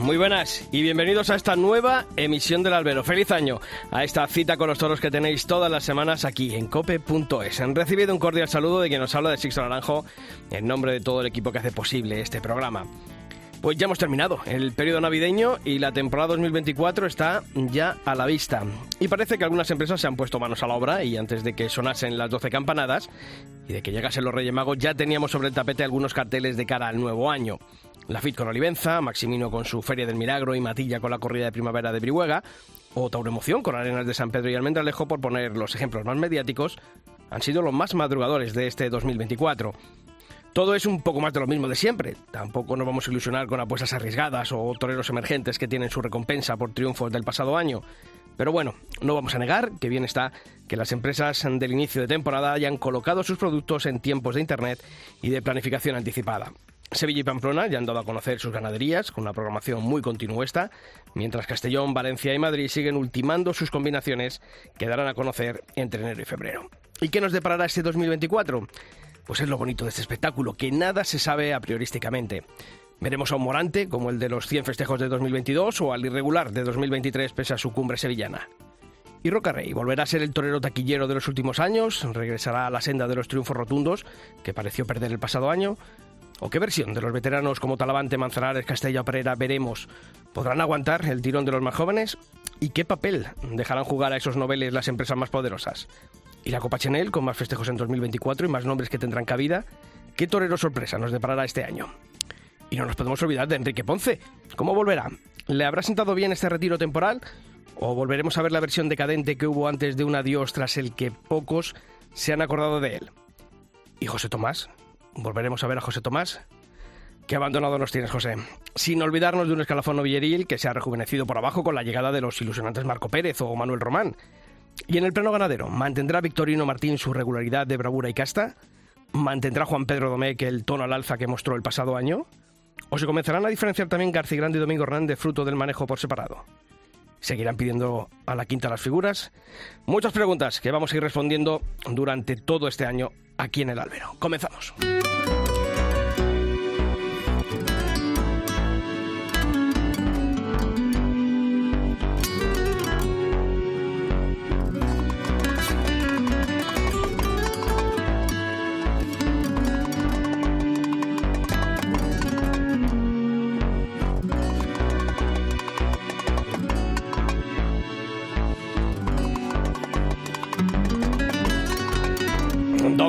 Muy buenas y bienvenidos a esta nueva emisión del Albero. Feliz año a esta cita con los toros que tenéis todas las semanas aquí en cope.es. Han recibido un cordial saludo de quien nos habla de Sixto Naranjo en nombre de todo el equipo que hace posible este programa. Pues ya hemos terminado el periodo navideño y la temporada 2024 está ya a la vista. Y parece que algunas empresas se han puesto manos a la obra y antes de que sonasen las 12 campanadas y de que llegasen los Reyes Magos ya teníamos sobre el tapete algunos carteles de cara al nuevo año. La FIT con Olivenza, Maximino con su Feria del Milagro y Matilla con la corrida de primavera de Brihuega, o Tauremoción con Arenas de San Pedro y Almendralejo, por poner los ejemplos más mediáticos, han sido los más madrugadores de este 2024. Todo es un poco más de lo mismo de siempre. Tampoco nos vamos a ilusionar con apuestas arriesgadas o toreros emergentes que tienen su recompensa por triunfos del pasado año. Pero bueno, no vamos a negar que bien está que las empresas del inicio de temporada hayan colocado sus productos en tiempos de Internet y de planificación anticipada. Sevilla y Pamplona ya han dado a conocer sus ganaderías con una programación muy continuista, mientras Castellón, Valencia y Madrid siguen ultimando sus combinaciones que darán a conocer entre enero y febrero. ¿Y qué nos deparará este 2024? Pues es lo bonito de este espectáculo, que nada se sabe a priorísticamente. Veremos a un Morante, como el de los 100 festejos de 2022, o al irregular de 2023 pese a su cumbre sevillana. Y Rocarrey volverá a ser el torero taquillero de los últimos años, regresará a la senda de los triunfos rotundos, que pareció perder el pasado año, ¿O qué versión de los veteranos como Talavante, Manzanares, Castella Pereira veremos? ¿Podrán aguantar el tirón de los más jóvenes? ¿Y qué papel dejarán jugar a esos noveles las empresas más poderosas? ¿Y la Copa Chanel, con más festejos en 2024 y más nombres que tendrán cabida? ¿Qué torero sorpresa nos deparará este año? Y no nos podemos olvidar de Enrique Ponce. ¿Cómo volverá? ¿Le habrá sentado bien este retiro temporal? ¿O volveremos a ver la versión decadente que hubo antes de un adiós tras el que pocos se han acordado de él? ¿Y José Tomás? Volveremos a ver a José Tomás. Qué abandonado nos tienes, José. Sin olvidarnos de un escalafón novilleril que se ha rejuvenecido por abajo con la llegada de los ilusionantes Marco Pérez o Manuel Román. Y en el plano ganadero, ¿mantendrá Victorino Martín su regularidad de bravura y casta? ¿Mantendrá Juan Pedro Domecq el tono al alza que mostró el pasado año? ¿O se comenzarán a diferenciar también García Grande y Domingo Hernández fruto del manejo por separado? ¿Seguirán pidiendo a la quinta las figuras? Muchas preguntas que vamos a ir respondiendo durante todo este año aquí en el Albero. Comenzamos.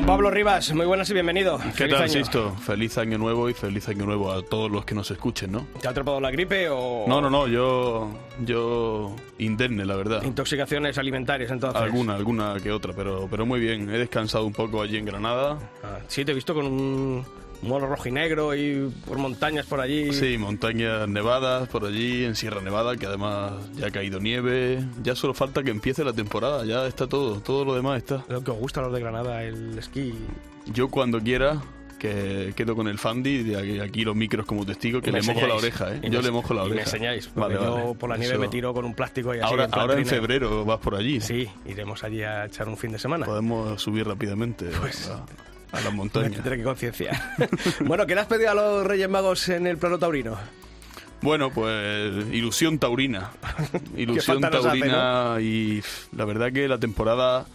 Pablo Rivas, muy buenas y bienvenido. ¿Qué Feliz tal, año. Sisto? Feliz año nuevo y feliz año nuevo a todos los que nos escuchen, ¿no? ¿Te ha atrapado la gripe o No, no, no, yo, yo indemne, la verdad. intoxicaciones alimentarias entonces? Alguna, alguna que otra, pero, pero muy bien. He descansado un poco allí en Granada. Ah, sí, te he visto con un mono rojo y negro y por montañas por allí. Sí, montañas nevadas por allí, en Sierra Nevada, que además ya ha caído nieve. Ya solo falta que empiece la temporada, ya está todo, todo lo demás está. Lo que os gusta a los de Granada, el esquí. Yo cuando quiera, que quedo con el Fandi, de aquí, los micros como testigo, que le mojo la enseñáis. oreja, ¿eh? Yo me- le mojo la y oreja. me enseñáis, porque Vale, yo vale. por la nieve Eso. me tiro con un plástico y así. Ahora, en ahora en febrero vas por allí. Sí, iremos allí a echar un fin de semana. Podemos subir rápidamente Pues- a, las Me montañas. tendré que concienciar. bueno, ¿qué le has pedido a los Reyes Magos en el plano taurino? Bueno, pues ilusión taurina. Ilusión hace, taurina y la verdad que la temporada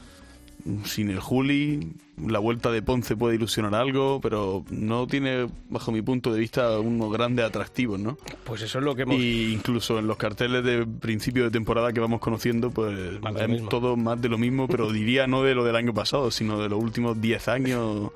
sin el Juli, la vuelta de Ponce puede ilusionar algo, pero no tiene, bajo mi punto de vista, unos grandes atractivos, ¿no? Pues eso es lo que hemos... Y incluso en los carteles de principio de temporada que vamos conociendo, pues mismo. todo más de lo mismo, pero diría no de lo del año pasado, sino de los últimos 10 años.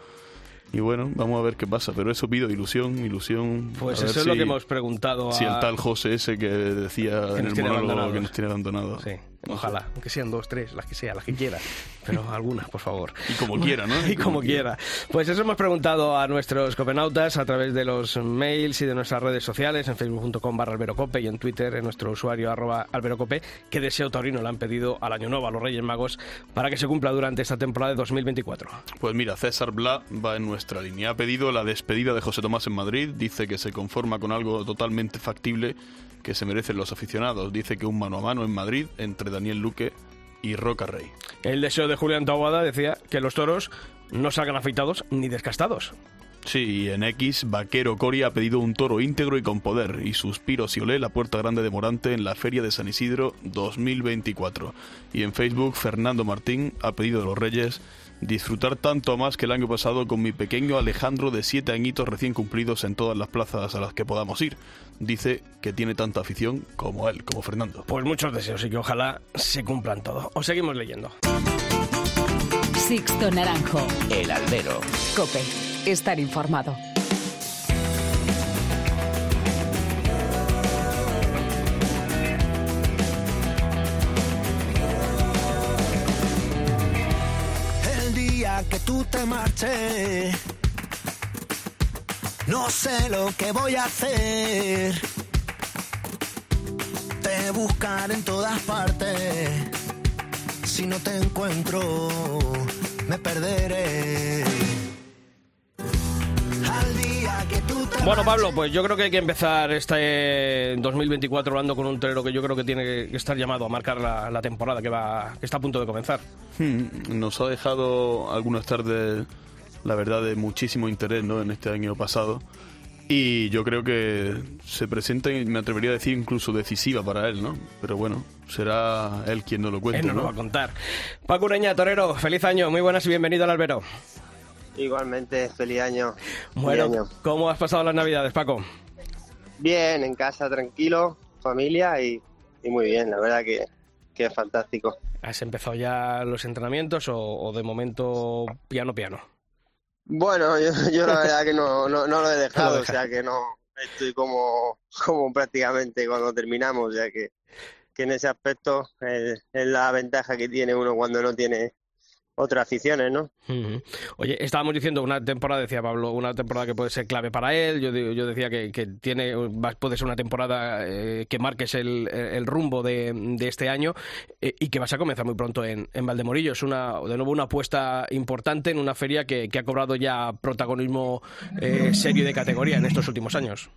Y bueno, vamos a ver qué pasa, pero eso pido, ilusión, ilusión. Pues eso es lo que hemos preguntado si el tal José ese que decía en nos el monólogo que nos tiene abandonados. Sí, Ojalá, aunque sean dos, tres, las que sea, las que quiera. Pero algunas, por favor. Y como quiera, ¿no? y como quiera. Pues eso hemos preguntado a nuestros copenautas a través de los mails y de nuestras redes sociales, en facebook.com barra alberocope y en Twitter, en nuestro usuario arroba alberocope, qué deseo taurino le han pedido al Año Nuevo, a los Reyes Magos, para que se cumpla durante esta temporada de 2024. Pues mira, César Bla va en nuestra línea. Ha pedido la despedida de José Tomás en Madrid, dice que se conforma con algo totalmente factible que se merecen los aficionados. Dice que un mano a mano en Madrid entre Daniel Luque y Roca Rey. El deseo de Julián Taboada decía que los toros no salgan afeitados ni descastados. Sí, y en X, Vaquero Coria ha pedido un toro íntegro y con poder, y Suspiro Siolé la puerta grande de Morante en la Feria de San Isidro 2024. Y en Facebook, Fernando Martín ha pedido de los Reyes disfrutar tanto más que el año pasado con mi pequeño Alejandro de siete añitos recién cumplidos en todas las plazas a las que podamos ir. Dice que tiene tanta afición como él, como Fernando. Pues muchos deseos y que ojalá se cumplan todos. Os seguimos leyendo. Sixto Naranjo. El albero. Cope. Estar informado. Te marches, no sé lo que voy a hacer. Te buscaré en todas partes. Si no te encuentro, me perderé. Bueno, Pablo, pues yo creo que hay que empezar este 2024 hablando con un torero que yo creo que tiene que estar llamado a marcar la, la temporada que va que está a punto de comenzar. Hmm, Nos ha dejado algunas tardes, la verdad, de muchísimo interés ¿no? en este año pasado. Y yo creo que se presenta, y me atrevería a decir, incluso decisiva para él, ¿no? Pero bueno, será él quien nos lo cuente, Él nos lo ¿no? va a contar. Paco Ureña, torero, feliz año, muy buenas y bienvenido al albero. Igualmente, feliz año. Bueno, Feliz año. ¿cómo has pasado las navidades, Paco? Bien, en casa, tranquilo, familia y, y muy bien, la verdad que, que es fantástico. ¿Has empezado ya los entrenamientos o, o de momento piano piano? Bueno, yo, yo la verdad que no, no, no lo he No dejado, lo o sea que no estoy como, como prácticamente cuando terminamos, o sea que, que en ese aspecto es, es la ventaja que tiene uno cuando no tiene otras aficiones, ¿no? Oye, estábamos diciendo una temporada, decía Pablo, una temporada que puede ser clave para él. Yo, yo decía que, que tiene, va- puede ser una temporada eh, que marques el, el rumbo de, de este año eh, y que vas a comenzar muy pronto en, en Valdemorillo. Es una, de nuevo una apuesta importante en una feria que, que ha cobrado ya protagonismo eh, serio de categoría en estos últimos años.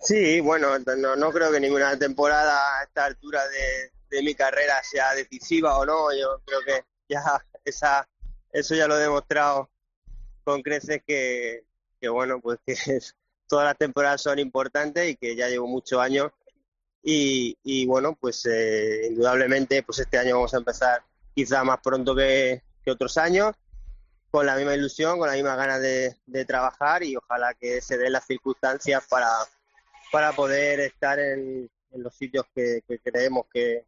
Sí, bueno, no, no creo que ninguna temporada a esta altura de, de mi carrera sea decisiva o no. Yo creo que ya esa, eso ya lo he demostrado con creces que, que bueno, pues que todas las temporadas son importantes y que ya llevo muchos años. Y, y bueno, pues eh, indudablemente, pues este año vamos a empezar quizá más pronto que, que otros años, con la misma ilusión, con la misma ganas de, trabajar y ojalá que se den las circunstancias para, para poder estar en, los sitios que creemos que,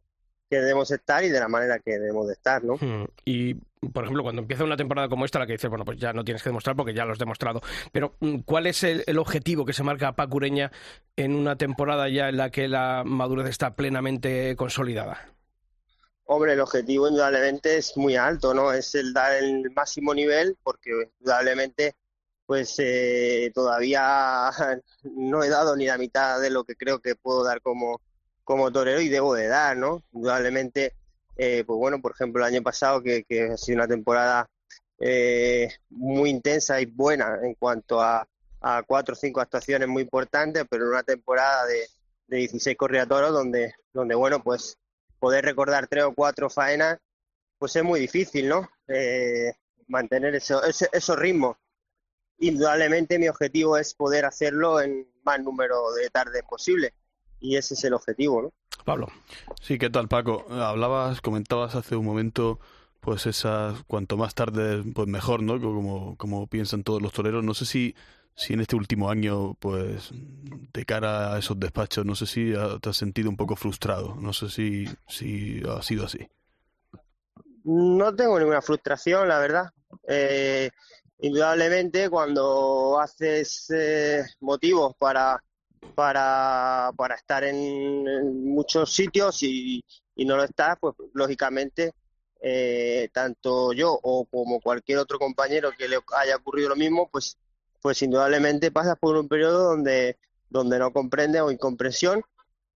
que debemos estar y de la manera que debemos de estar, ¿no? Mm, Y, por ejemplo, cuando empieza una temporada como esta, la que dices, bueno, pues ya no tienes que demostrar porque ya lo has demostrado. Pero, mm, ¿cuál es el, el objetivo que se marca Paco Ureña en una temporada ya en la que la madurez está plenamente consolidada? Hombre, el objetivo indudablemente es muy alto, ¿no? Es el dar el máximo nivel porque indudablemente pues eh, todavía no he dado ni la mitad de lo que creo que puedo dar como, como torero y debo de dar, ¿no? Indudablemente, eh, pues bueno, por ejemplo, el año pasado que, que ha sido una temporada eh, muy intensa y buena en cuanto a, cuatro o cinco actuaciones muy importantes, pero una temporada de, de 16 correatoros donde, donde, bueno, pues poder recordar tres o cuatro faenas, pues es muy difícil, ¿no? Eh, mantener ese, esos ritmos. Indudablemente mi objetivo es poder hacerlo en más número de tardes posible y ese es el objetivo, ¿no? Pablo. Sí, ¿qué tal, Paco? Hablabas, comentabas hace un momento, pues esas, cuanto más tarde, pues mejor, ¿no? Como, como piensan todos los toreros. No sé si, si en este último año, pues, de cara a esos despachos, no sé si te has sentido un poco frustrado. No sé si, si ha sido así. No tengo ninguna frustración, la verdad. Eh, indudablemente, cuando haces eh, motivos para, para, para estar en, muchos sitios y, y, no lo estás, pues lógicamente eh, tanto yo o como cualquier otro compañero que le haya ocurrido lo mismo, pues, pues indudablemente pasas por un periodo donde, donde no comprende o incomprensión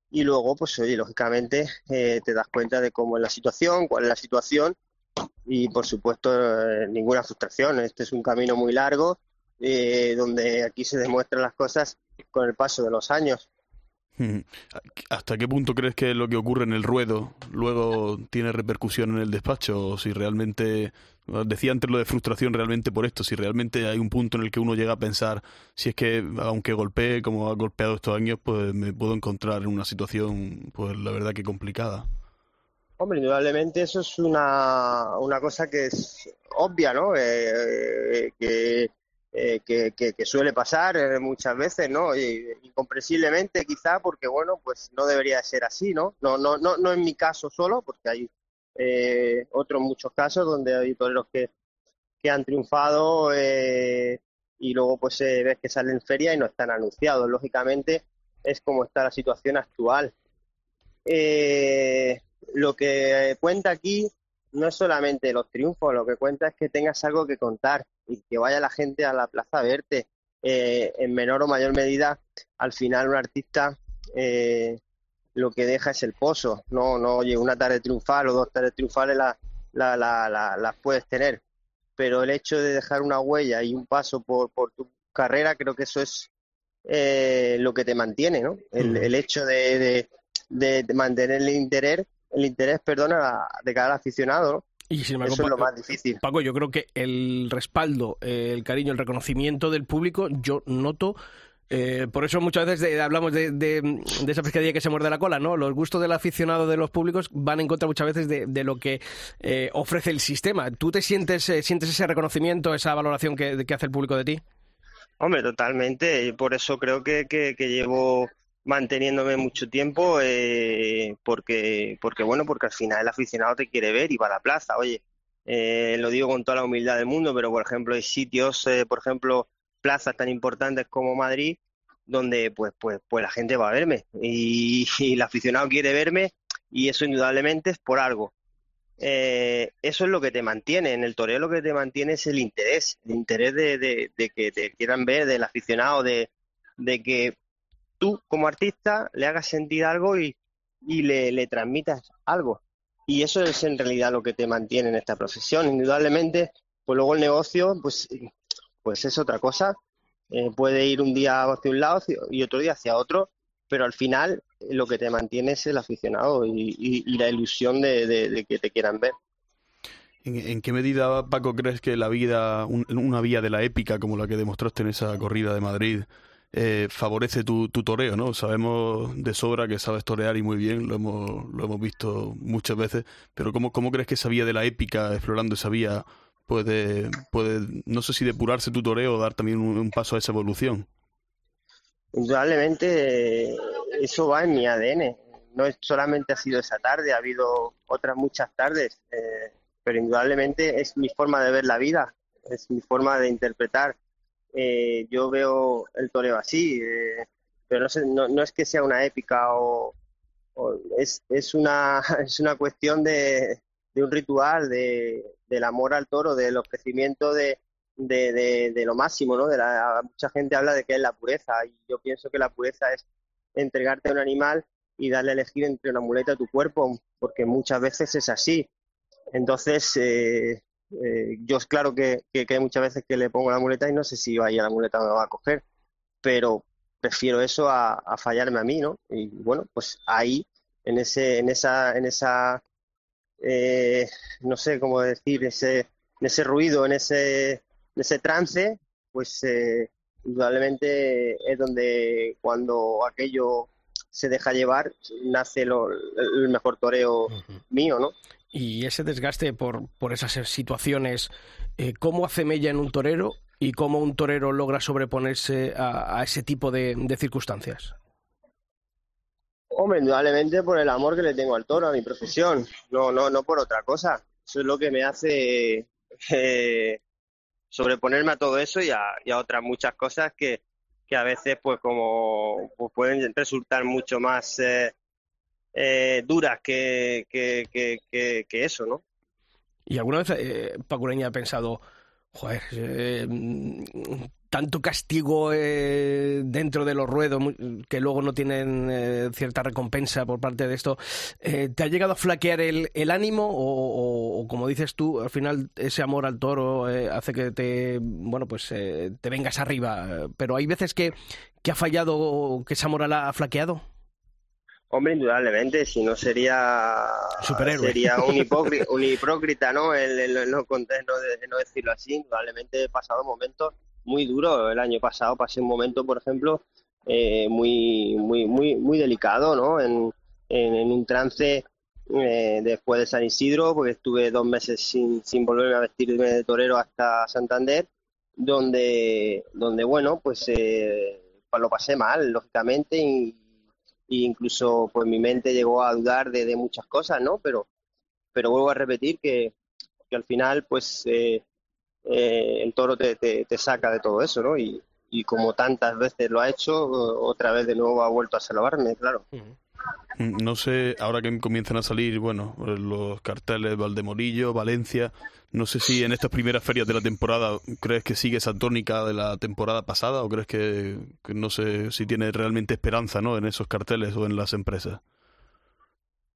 y luego, pues oye, lógicamente eh, te das cuenta de cómo es la situación, cuál es la situación y por supuesto eh, ninguna frustración. Este es un camino muy largo eh, donde aquí se demuestran las cosas con el paso de los años. ¿Hasta qué punto crees que lo que ocurre en el ruedo luego tiene repercusión en el despacho? O si realmente, decía antes lo de frustración realmente por esto, si realmente hay un punto en el que uno llega a pensar, si es que aunque golpee como ha golpeado estos años, pues me puedo encontrar en una situación, pues la verdad que complicada. Hombre, indudablemente eso es una, una cosa que es obvia, ¿no? Eh, que eh, que, que, suele pasar eh, muchas veces, ¿no? incomprensiblemente quizá porque, bueno, pues no debería ser así, ¿no? No, no, no, no en mi caso solo, porque hay eh, otros muchos casos donde hay toreros que, que han triunfado eh, y luego pues ves que salen en feria y no están anunciados. Lógicamente es como está la situación actual. lo que cuenta aquí no es solamente los triunfos, lo que cuenta es que tengas algo que contar y que vaya la gente a la plaza a verte. Eh, en menor o mayor medida, al final un artista eh, lo que deja es el pozo. No, no, oye, una tarde triunfal o dos tardes triunfales las la, la, puedes tener, pero el hecho de dejar una huella y un paso por, por tu carrera, creo que eso es eh, lo que te mantiene, ¿no? El, mm. el hecho de, de, de, mantener el interés, el interés, perdona, de cada aficionado, ¿no? Y sin embargo, Eso es lo más difícil. Paco, yo creo que el respaldo, el cariño, el reconocimiento del público, yo noto eh, por eso muchas veces hablamos de, de, esa pescadilla que se muerde la cola, ¿no? Los gustos del aficionado de los públicos van en contra muchas veces de, lo que eh, ofrece el sistema. ¿Tú te sientes, eh, sientes ese reconocimiento, esa valoración que, hace el público de ti? Hombre, totalmente. Por eso creo que, que llevo manteniéndome mucho tiempo eh, porque porque bueno porque al final el aficionado te quiere ver y va a la plaza. Oye eh, lo digo con toda la humildad del mundo pero por ejemplo hay sitios eh, por ejemplo plazas tan importantes como Madrid donde pues pues pues la gente va a verme. Y, el aficionado quiere verme y eso indudablemente es por algo. Eso es lo que te mantiene en el toreo lo que te mantiene es el interés el interés de, de, de que te quieran ver del aficionado de, de que tú como artista le hagas sentir algo y, le, le, transmitas algo. Y eso es en realidad lo que te mantiene en esta profesión. Indudablemente, pues luego el negocio, pues, pues es otra cosa. Eh, puede ir un día hacia un lado y otro día hacia otro, pero al final eh, lo que te mantiene es el aficionado y, la ilusión de, que te quieran ver. ¿En, qué medida, Paco, crees que la vida, una vía de la épica como la que demostraste en esa corrida de Madrid, eh, favorece tu, tu, toreo, ¿no? Sabemos de sobra que sabes torear y muy bien, lo hemos, lo hemos visto muchas veces, pero ¿cómo, ¿cómo crees que esa vía de la épica, explorando esa vía, puede, puede no sé si depurarse tu toreo o dar también un, paso a esa evolución? Indudablemente eso va en mi ADN. No solamente ha sido esa tarde, ha habido otras muchas tardes, eh, pero indudablemente es mi forma de ver la vida, es mi forma de interpretar eh, yo veo el toreo así, eh, pero no, es que sea una épica o, es, es, una, es una cuestión de, un ritual, de, del amor al toro, del ofrecimiento de, de, de, lo máximo, ¿no? De la, mucha gente habla de que es la pureza y yo pienso que la pureza es entregarte a un animal y darle a elegir entre una muleta a tu cuerpo, porque muchas veces es así. Entonces, eh, eh, yo es claro que, que, hay muchas veces que le pongo la muleta y no sé si vaya la muleta me va a coger, pero prefiero eso a, fallarme a mí, ¿no? Y bueno, pues ahí, en ese, en esa, en esa, eh, no sé cómo decir, ese, en ese ruido, en ese, en ese trance, pues eh, indudablemente es donde cuando aquello se deja llevar nace lo, el mejor toreo mío, ¿no? Y ese desgaste por, por esas situaciones, eh, ¿cómo hace mella en un torero y cómo un torero logra sobreponerse a, ese tipo de, circunstancias? Hombre, indudablemente por el amor que le tengo al toro, a mi profesión, no, no, no por otra cosa. Eso es lo que me hace eh, sobreponerme a todo eso y a, otras muchas cosas que, que a veces pues como pues pueden resultar mucho más eh, eh, duras que, que, que, eso, ¿no? ¿Y alguna vez eh, Pacureña ha pensado, joder, eh, tanto castigo eh, dentro de los ruedos que luego no tienen eh, cierta recompensa por parte de esto, ¿te ha llegado a flaquear el, el ánimo o, como dices tú, al final ese amor al toro hace que te, bueno, pues te vengas arriba? Pero hay veces que, que ha fallado, que esa moral ha flaqueado. Hombre, indudablemente, si no sería Superhéroe. sería un, hipócrita, un hipócrita, ¿no? El, el, el no, de, no decirlo así. Indudablemente he pasado momentos muy duros. El año pasado pasé un momento, por ejemplo, eh, muy, muy, muy, muy delicado, ¿no? En, en, en un trance eh, después de San Isidro, porque estuve dos meses sin, sin volverme a vestirme de torero hasta Santander, donde, donde bueno, pues, eh, pues lo pasé mal, lógicamente, y, y incluso pues mi mente llegó a dudar de, de muchas cosas, ¿no? Pero, pero vuelvo a repetir que, que al final, pues eh, eh, el toro te, te, saca de todo eso, ¿no? Y, y, como tantas veces lo ha hecho, otra vez de nuevo ha vuelto a salvarme, claro. No sé, ahora que comienzan a salir, bueno, los carteles Valdemorillo, Valencia, no sé si en estas primeras ferias de la temporada crees que sigue esa tónica de la temporada pasada o crees que, no sé si tiene realmente esperanza, ¿no? En esos carteles o en las empresas.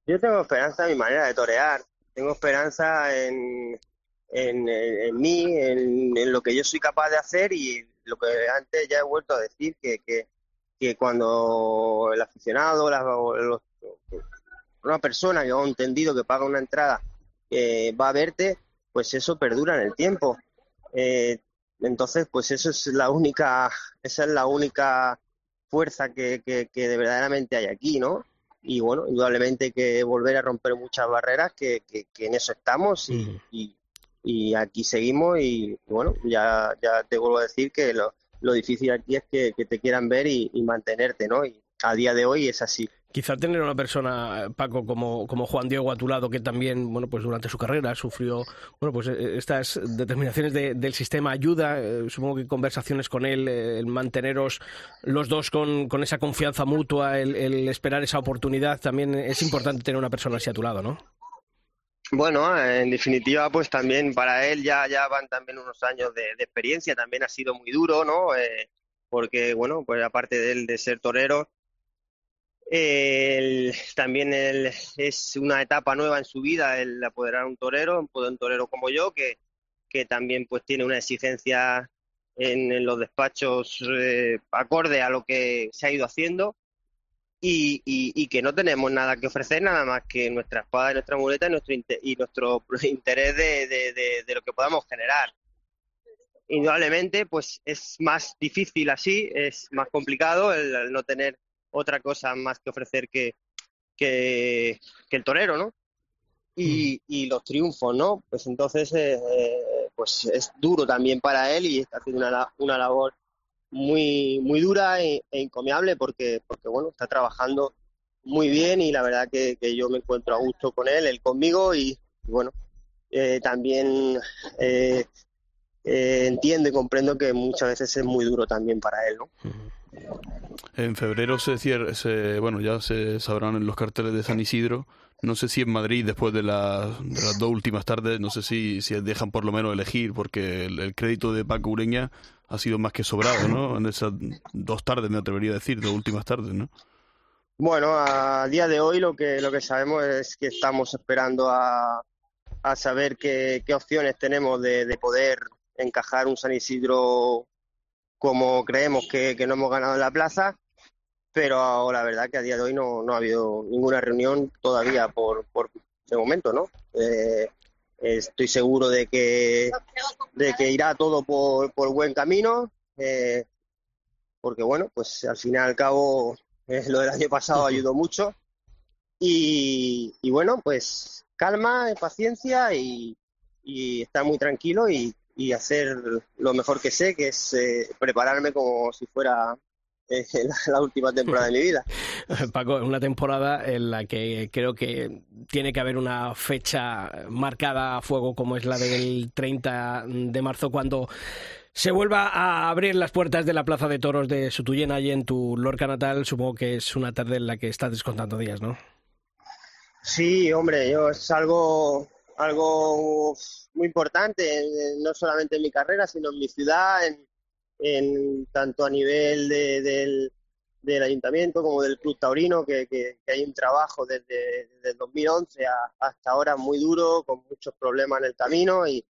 Yo tengo esperanza en mi manera de torear, tengo esperanza en, en, en mí, en, en, lo que yo soy capaz de hacer y lo que antes ya he vuelto a decir, que, que, que cuando el aficionado, la, los, una persona que ha entendido que paga una entrada eh, va a verte, pues eso perdura en el tiempo. Eh, entonces, pues eso es la única, esa es la única fuerza que, que, que de verdaderamente hay aquí, ¿no? Y bueno, indudablemente que volver a romper muchas barreras, que, que, que en eso estamos y, mm. y, y aquí seguimos y, bueno, ya, ya te vuelvo a decir que lo, lo difícil aquí es que, te quieran ver y, mantenerte, ¿no? Y a día de hoy es así. Quizá tener una persona, Paco, como, Juan Diego a tu lado, que también, bueno, pues durante su carrera sufrió, bueno, pues estas determinaciones de, del sistema ayuda, eh, supongo que conversaciones con él, eh, el manteneros los dos con, con esa confianza mutua, el, el esperar esa oportunidad, también es importante tener una persona así a tu lado, ¿no? Bueno, en definitiva, pues también para él ya, ya van también unos años de, de experiencia, también ha sido muy duro, ¿no? Eh, porque, bueno, pues aparte de él de ser torero, también es una etapa nueva en su vida el apoderar un torero, un torero como yo, que, que también pues tiene una exigencia en, en los despachos eh, acorde a lo que se ha ido haciendo y, y, y, que no tenemos nada que ofrecer, nada más que nuestra espada y nuestra muleta y nuestro, inter y nuestro interés de, de, de, de, lo que podamos generar. Indudablemente, pues es más difícil así, es más complicado el, el no tener otra cosa más que ofrecer que, que, que el torero, ¿no? Y, y, los triunfos, ¿no? Pues entonces, eh, pues es duro también para él y está haciendo una, una labor muy, muy dura e, e, encomiable porque, porque, bueno, está trabajando muy bien y la verdad que, yo me encuentro a gusto con él, él conmigo y, y bueno, eh, también eh, eh, entiendo y comprendo que muchas veces es muy duro también para él, ¿no? En febrero se cierra, se, bueno, ya se sabrán en los carteles de San Isidro. No sé si en Madrid, después de, la, de las dos últimas tardes, no sé si, si dejan por lo menos elegir, porque el, crédito de Paco Ureña ha sido más que sobrado, ¿no? En esas dos tardes, me atrevería a decir, dos últimas tardes, ¿no? Bueno, a día de hoy lo que, lo que sabemos es que estamos esperando a, a saber qué, qué opciones tenemos de, de poder encajar un San Isidro como creemos que, que no hemos ganado en la plaza, pero la verdad que a día de hoy no, no ha habido ninguna reunión todavía por, por de momento, ¿no? Eh, estoy seguro de que, de que irá todo por, por buen camino, eh, porque bueno, pues al fin y al cabo eh, lo del año pasado ayudó mucho y, y bueno, pues calma, paciencia y, y estar muy tranquilo y, y hacer lo mejor que sé, que es eh, prepararme como si fuera eh, la, última temporada de mi vida. Paco, una temporada en la que creo que tiene que haber una fecha marcada a fuego como es la del 30 de marzo, cuando Se vuelva a abrir las puertas de la Plaza de Toros de Sutuyena y en tu Lorca natal. Supongo que es una tarde en la que estás descontando días, ¿no? Sí, hombre, yo es algo, algo muy importante, no solamente en mi carrera, sino en mi ciudad, en, tanto a nivel del, ayuntamiento como del club taurino, que, hay un trabajo desde, el 2011 hasta ahora muy duro, con muchos problemas en el camino y,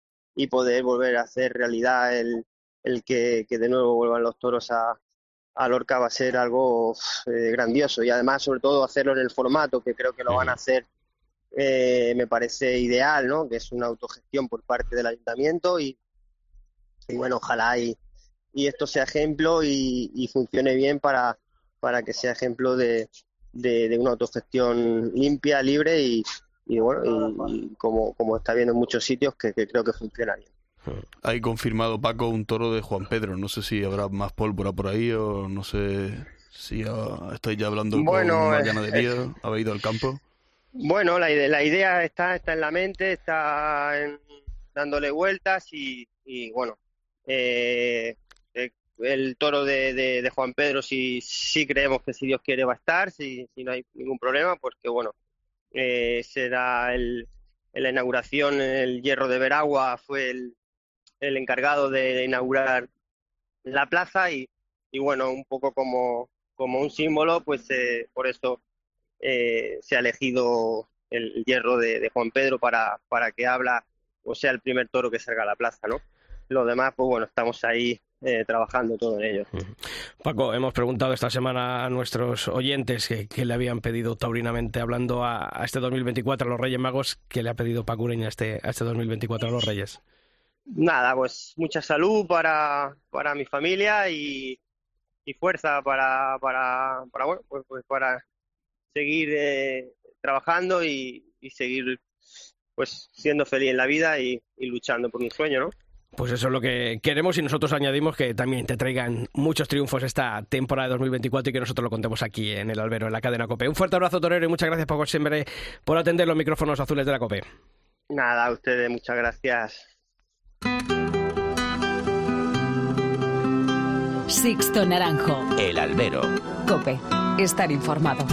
poder volver a hacer realidad el, el que, de nuevo vuelvan los toros a, a Lorca va a ser algo eh, grandioso y además sobre todo hacerlo en el formato que creo que lo van a hacer eh, me parece ideal, ¿no? Que es una autogestión por parte del ayuntamiento y, y bueno, ojalá y, y, esto sea ejemplo y, funcione bien para, para que sea ejemplo de, de, una autogestión limpia, libre y, y bueno, y, como, como está viendo en muchos sitios que, creo que funciona bien. Hay confirmado, Paco, un toro de Juan Pedro. No sé si habrá más pólvora por ahí o no sé si estáis ya hablando bueno, con una ganadería. ¿Habéis ido al campo? Bueno, la, idea, la idea está, está en la mente, está dándole vueltas y, bueno, eh, eh, el toro de, Juan Pedro sí, sí creemos que si Dios quiere va a estar, si, si no hay ningún problema, porque bueno, eh, será el, en la inauguración, el Hierro de Veragua fue el, el encargado de inaugurar la plaza y, y bueno, un poco como, como un símbolo, pues por eso eh, se ha elegido el hierro de, Juan Pedro para, para que habla o sea el primer toro que salga a la plaza, ¿no? Los demás, pues bueno, estamos ahí eh, trabajando todo en ello. Paco, hemos preguntado esta semana a nuestros oyentes que, le habían pedido taurinamente, hablando a, este 2024 a los Reyes Magos, que le ha pedido Paco Ureña a este, a este 2024 a los Reyes. Nada, pues mucha salud para, para mi familia y, y fuerza para, para, para, bueno, pues, pues para seguir eh, trabajando y, seguir pues siendo feliz en la vida y, luchando por un sueño, ¿no? Pues eso es lo que queremos y nosotros añadimos que también te traigan muchos triunfos esta temporada de 2024 y que nosotros lo contemos aquí en el albero, en la cadena COPE. Un fuerte abrazo, Torero, y muchas gracias, Paco, siempre por atender los micrófonos azules de la COPE. Nada, a ustedes, muchas gracias. Sixto Naranjo. El albero. COPE. Estar informado.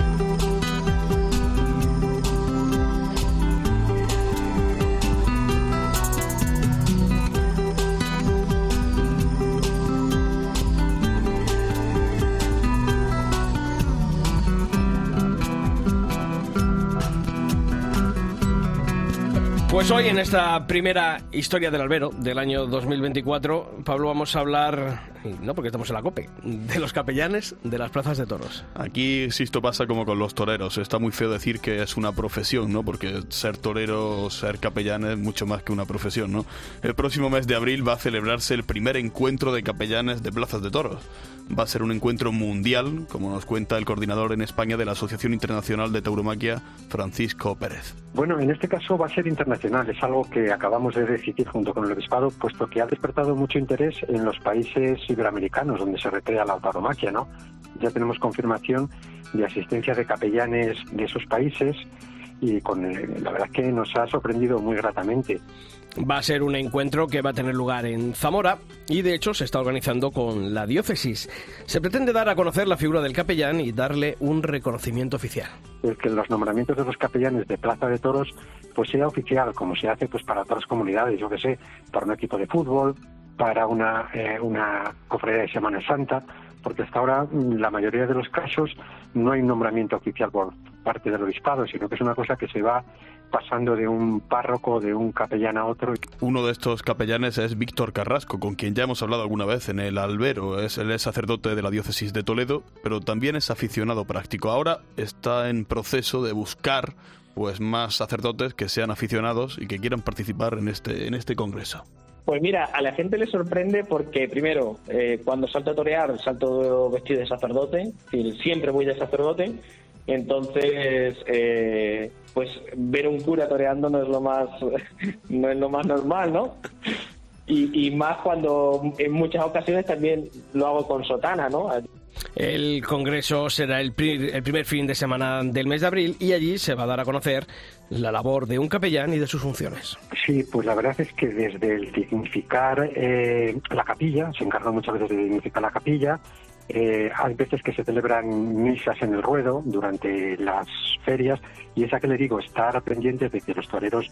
Pues hoy en esta primera historia del albero del año 2024, Pablo, vamos a hablar, no porque estamos en la COPE, de los capellanes de las plazas de toros. Aquí, si esto pasa como con los toreros, está muy feo decir que es una profesión, ¿no? Porque ser torero ser capellán es mucho más que una profesión, ¿no? El próximo mes de abril va a celebrarse el primer encuentro de capellanes de plazas de toros va a ser un encuentro mundial, como nos cuenta el coordinador en España de la Asociación Internacional de Tauromaquia, Francisco Pérez. Bueno, en este caso va a ser internacional, es algo que acabamos de decidir junto con el obispado, puesto que ha despertado mucho interés en los países iberoamericanos donde se recrea la tauromaquia, ¿no? Ya tenemos confirmación de asistencia de capellanes de esos países y con eh, la verdad que nos ha sorprendido muy gratamente. Va a ser un encuentro que va a tener lugar en Zamora y de hecho se está organizando con la diócesis. Se pretende dar a conocer la figura del capellán y darle un reconocimiento oficial. Es que los nombramientos de los capellanes de Plaza de Toros pues sea oficial, como se hace pues para otras comunidades, yo que sé, para un equipo de fútbol, para una, eh, una cofradía de Semana Santa, porque hasta ahora mm, la mayoría de los casos no hay nombramiento oficial por parte del obispado, sino que es una cosa que se va pasando de un párroco, de un capellán a otro. Uno de estos capellanes es Víctor Carrasco, con quien ya hemos hablado alguna vez en el albero. Es, él es sacerdote de la diócesis de Toledo, pero también es aficionado práctico. Ahora está en proceso de buscar pues más sacerdotes que sean aficionados y que quieran participar en este, en este congreso. Pues mira, a la gente le sorprende porque primero, eh, cuando salto a torear, salto vestido de sacerdote, siempre voy de sacerdote, entonces, eh, pues ver un cura toreando no es lo más, no es lo más normal, ¿no? Y, más cuando en muchas ocasiones también lo hago con sotana, ¿no? El congreso será el, primer fin de semana del mes de abril y allí se va a dar a conocer la labor de un capellán y de sus funciones. Sí, pues la verdad es que desde el dignificar eh, la capilla, se encarga muchas veces de dignificar la capilla, eh, hay veces que se celebran misas en el ruedo durante las ferias y esa que le digo, estar pendientes de que los toreros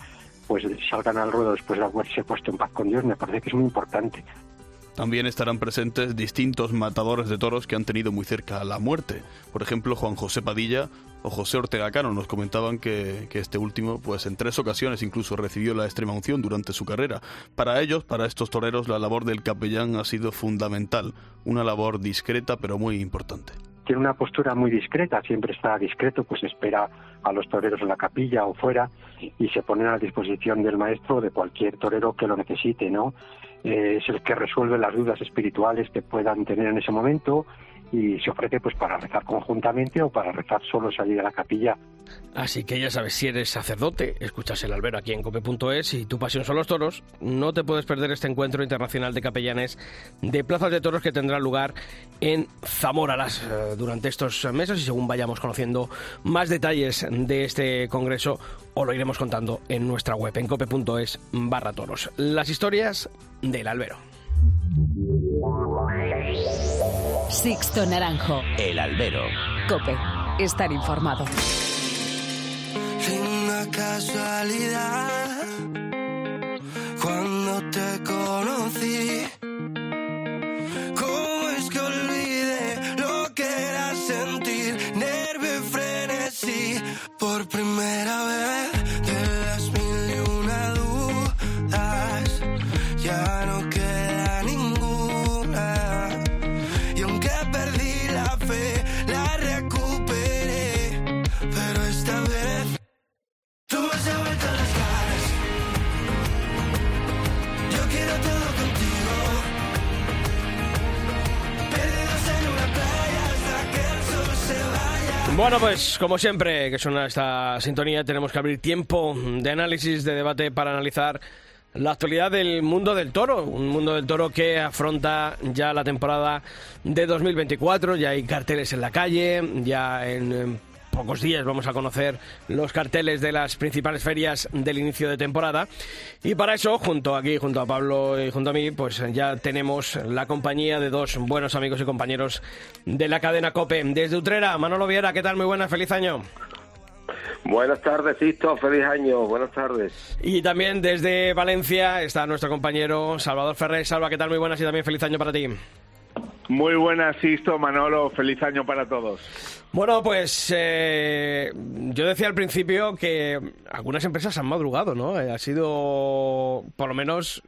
pues salgan al ruedo después de haberse puesto en paz con Dios, me parece que es muy importante. También estarán presentes distintos matadores de toros que han tenido muy cerca la muerte. Por ejemplo, Juan José Padilla o José Ortega Cano nos comentaban que, este último, pues en tres ocasiones incluso recibió la extrema unción durante su carrera. Para ellos, para estos toreros, la labor del capellán ha sido fundamental, una labor discreta pero muy importante. Tiene una postura muy discreta, siempre está discreto, pues espera a los toreros en la capilla o fuera y se pone a disposición del maestro de cualquier torero que lo necesite, ¿no? Eh, es el que resuelve las dudas espirituales que puedan tener en ese momento y se ofrece pues para rezar conjuntamente o para rezar solo salir a la capilla. Así que ya sabes, si eres sacerdote, escuchas el albero aquí en cope.es y tu pasión son los toros, no te puedes perder este encuentro internacional de capellanes de plazas de toros que tendrá lugar en Zamora las, eh, durante estos meses y según vayamos conociendo más detalles de este congreso, os lo iremos contando en nuestra web en cope.es barra toros. Las historias del albero. Sixto Naranjo. El albero. Cope. Estar informado. Linda casualidad. Cuando te conocí. Bueno, pues como siempre que suena esta sintonía, tenemos que abrir tiempo de análisis, de debate para analizar la actualidad del mundo del toro, un mundo del toro que afronta ya la temporada de 2024, ya hay carteles en la calle, ya en, en pocos días vamos a conocer los carteles de las principales ferias del inicio de temporada y para eso, junto aquí, junto a Pablo y junto a mí, pues ya tenemos la compañía de dos buenos amigos y compañeros de la cadena COPE. Desde Utrera, Manolo Viera, ¿qué tal? Muy buenas, feliz año. Buenas tardes, Sisto. Feliz año. Buenas tardes. Y también desde Valencia está nuestro compañero Salvador Ferrer. Salva, ¿qué tal? Muy buenas y también feliz año para ti. Muy buenas, Sisto, Manolo. Feliz año para todos. Bueno, pues eh, yo decía al principio que algunas empresas han madrugado, ¿no? Eh, ha sido, por lo menos,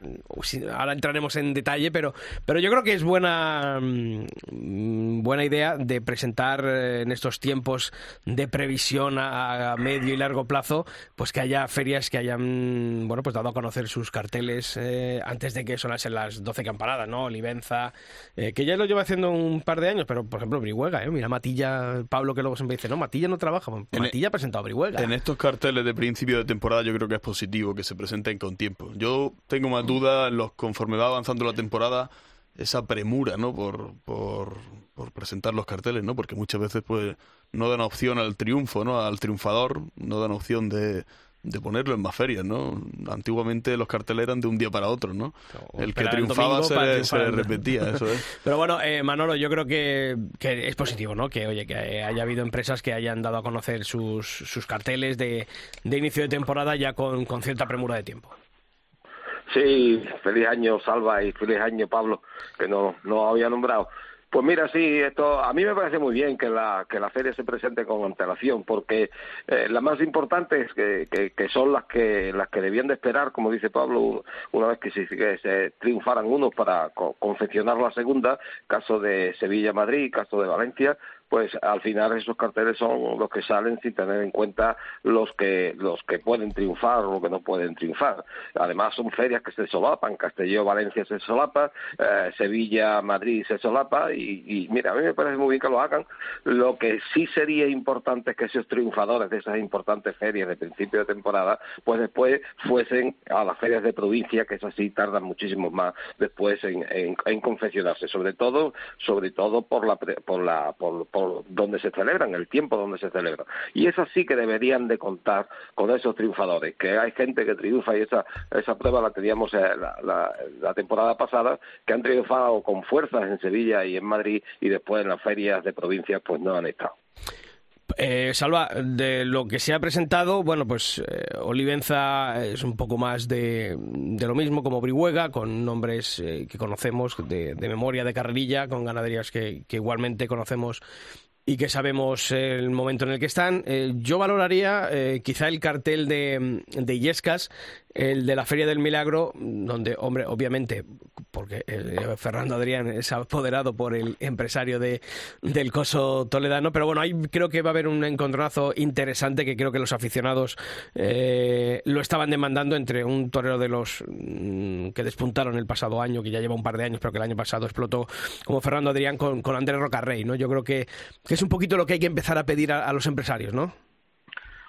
ahora entraremos en detalle, pero, pero yo creo que es buena, mm, buena idea de presentar eh, en estos tiempos de previsión a, medio y largo plazo, pues que haya ferias que hayan, bueno, pues dado a conocer sus carteles eh, antes de que sonasen las 12 campanadas, ¿no? Olivenza, que ya lo lleva haciendo un par de años, pero por ejemplo Brihuega, ¿eh? Mira Matilla, Pablo que luego siempre dice, no, Matilla no trabaja, En- Matilla ha presentado a Brihuega. En estos carteles de principio de temporada yo creo que es positivo que se presenten con tiempo. Yo tengo más dudas los conforme va avanzando la temporada esa premura, ¿no? Por, por, por presentar los carteles, ¿no? Porque muchas veces pues no dan opción al triunfo, ¿no? Al triunfador, no dan opción de, de ponerlo en más ferias, ¿no? Antiguamente los carteles eran de un día para otro, ¿no? O El que el triunfaba se le, se repetía, eso es. Pero bueno, eh, Manolo, yo creo que, que es positivo, ¿no? Que, oye, que haya habido empresas que hayan dado a conocer sus, sus carteles de, de inicio de temporada ya con, con cierta premura de tiempo. Sí, feliz año, Salva, y feliz año, Pablo, que no, no había nombrado. Pues mira, sí, esto a mí me parece muy bien que la que la feria se presente con antelación, porque eh, las más importantes que, que, son las que las que debían de esperar, como dice Pablo, una vez que se, que se triunfaran unos para co- confeccionar la segunda, caso de Sevilla-Madrid, caso de Valencia, pues al final esos carteles son los que salen sin tener en cuenta los que los que pueden triunfar o los que no pueden triunfar. Además son ferias que se solapan, Castelló, Valencia se solapa, eh, Sevilla, Madrid se solapa y, y, mira, a mí me parece muy bien que lo hagan. Lo que sí sería importante es que esos triunfadores de esas importantes ferias de principio de temporada, pues después fuesen a las ferias de provincia, que esas sí tardan muchísimo más después en, en, confeccionarse, sobre todo, sobre todo por la por la por, por donde se celebran, el tiempo donde se celebran. Y esas sí que deberían de contar con esos triunfadores, que hay gente que triunfa y esa esa prueba la teníamos eh, la, la, temporada pasada, que han triunfado con fuerzas en Sevilla y en Madrid y después en las ferias de provincias pues no han estado. Eh, Salva, de lo que se ha presentado, bueno, pues eh, Olivenza es un poco más de, lo mismo, como Brihuega, con nombres eh, que conocemos de, memoria, de carrerilla, con ganaderías que, igualmente conocemos y que sabemos el momento en el que están. yo valoraría quizá el cartel de, de Illescas, el de la Feria del Milagro, donde, hombre, obviamente, porque Fernando Adrián es apoderado por el empresario de, del coso toledano, pero bueno, ahí creo que va a haber un encontronazo interesante que creo que los aficionados eh, lo estaban demandando entre un torero de los mm, que despuntaron el pasado año, que ya lleva un par de años, pero que el año pasado explotó, como Fernando Adrián con, con Andrés Rocarrey, ¿no? Yo creo que, es un poquito lo que hay que empezar a pedir a los empresarios, ¿no?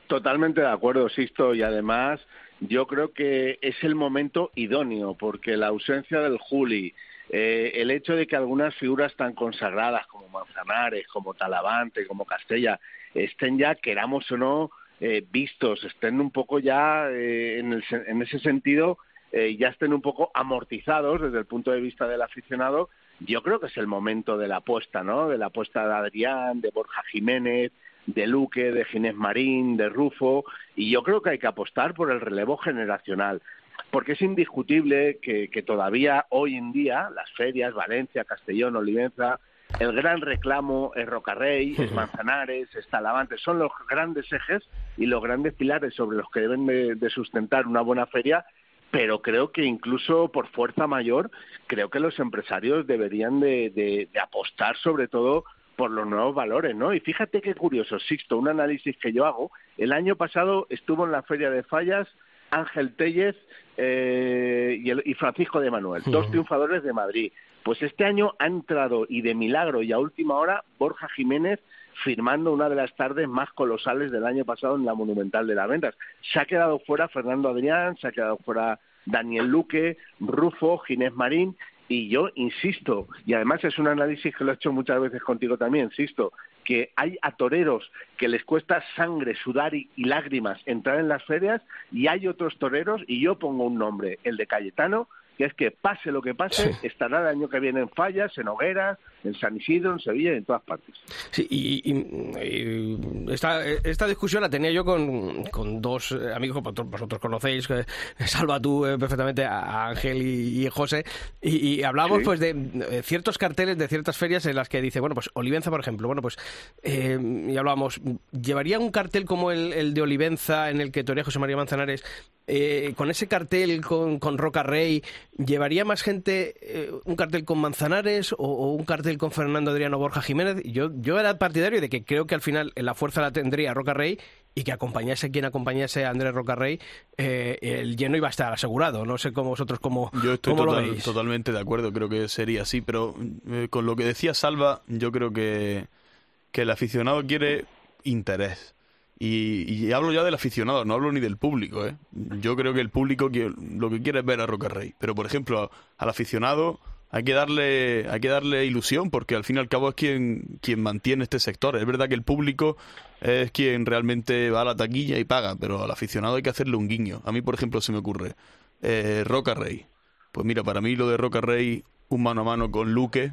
Totalmente de acuerdo, Sisto, y además yo creo que es el momento idóneo, porque la ausencia del Juli, eh, el hecho de que algunas figuras tan consagradas como Manzanares, como Talavante, como Castella, estén ya, queramos o no, eh, vistos, estén un poco ya eh, en, en, ese sentido, ya estén un poco amortizados desde el punto de vista del aficionado, yo creo que es el momento de la apuesta, ¿no? De la apuesta de Adrián, de Borja Jiménez, de Luque, de Ginés Marín, de Rufo, y yo creo que hay que apostar por el relevo generacional, porque es indiscutible que, todavía hoy en día las ferias, Valencia, Castellón, Olivenza, el gran reclamo es Rocarrey, es Manzanares, es Talavante, son los grandes ejes y los grandes pilares sobre los que deben de, sustentar una buena feria, pero creo que incluso por fuerza mayor, creo que los empresarios deberían de apostar sobre todo por los nuevos valores, ¿no? Y fíjate qué curioso, Sixto, un análisis que yo hago. El año pasado estuvo en la Feria de Fallas Ángel Tellez eh, y, Francisco de Manuel, dos triunfadores de Madrid. Pues este año ha entrado y de milagro y a última hora Borja Jiménez firmando una de las tardes más colosales del año pasado en la Monumental de las Ventas. Se ha quedado fuera Fernando Adrián, se ha quedado fuera Daniel Luque, Rufo, Ginés Marín y yo insisto, y además es un análisis que lo he hecho muchas veces contigo también, insisto, que hay a toreros que les cuesta sangre, sudar y, lágrimas entrar en las ferias y hay otros toreros, y yo pongo un nombre, el de Cayetano, que es que pase lo que pase, estará el año que viene en Fallas, en Hogueras, en San Isidro, en Sevilla y en todas partes. Sí, y, esta, esta, discusión la tenía yo con, con dos amigos que vosotros conocéis, salva tú eh, perfectamente a Ángel y, y José, y, hablamos pues de ciertos carteles de ciertas ferias en las que dice, bueno, pues Olivenza, por ejemplo, bueno, pues, eh, y hablábamos, ¿llevaría un cartel como el, el de Olivenza en el que Torea José María Manzanares eh, con ese cartel con, con Roca Rey, ¿llevaría más gente eh, un cartel con Manzanares o, un cartel con Fernando Adriano Borja Jiménez? Yo, yo era partidario de que creo que al final la fuerza la tendría Roca Rey y que acompañase quien acompañase a Andrés Roca Rey, eh, el lleno iba a estar asegurado. No sé cómo vosotros cómo, yo estoy lo veis. totalmente de acuerdo, creo que sería así, pero con lo que decía Salva, yo creo que, que el aficionado quiere interés y, hablo ya del aficionado, no hablo ni del público. ¿eh? Yo creo que el público lo que quiere es ver a Roca Rey. Pero, por ejemplo, al aficionado hay que darle hay que darle ilusión porque al fin y al cabo es quien, quien mantiene este sector. Es verdad que el público es quien realmente va a la taquilla y paga, pero al aficionado hay que hacerle un guiño. A mí, por ejemplo, se me ocurre eh, Roca Rey. Pues mira, para mí lo de Roca Rey, un mano a mano con Luque,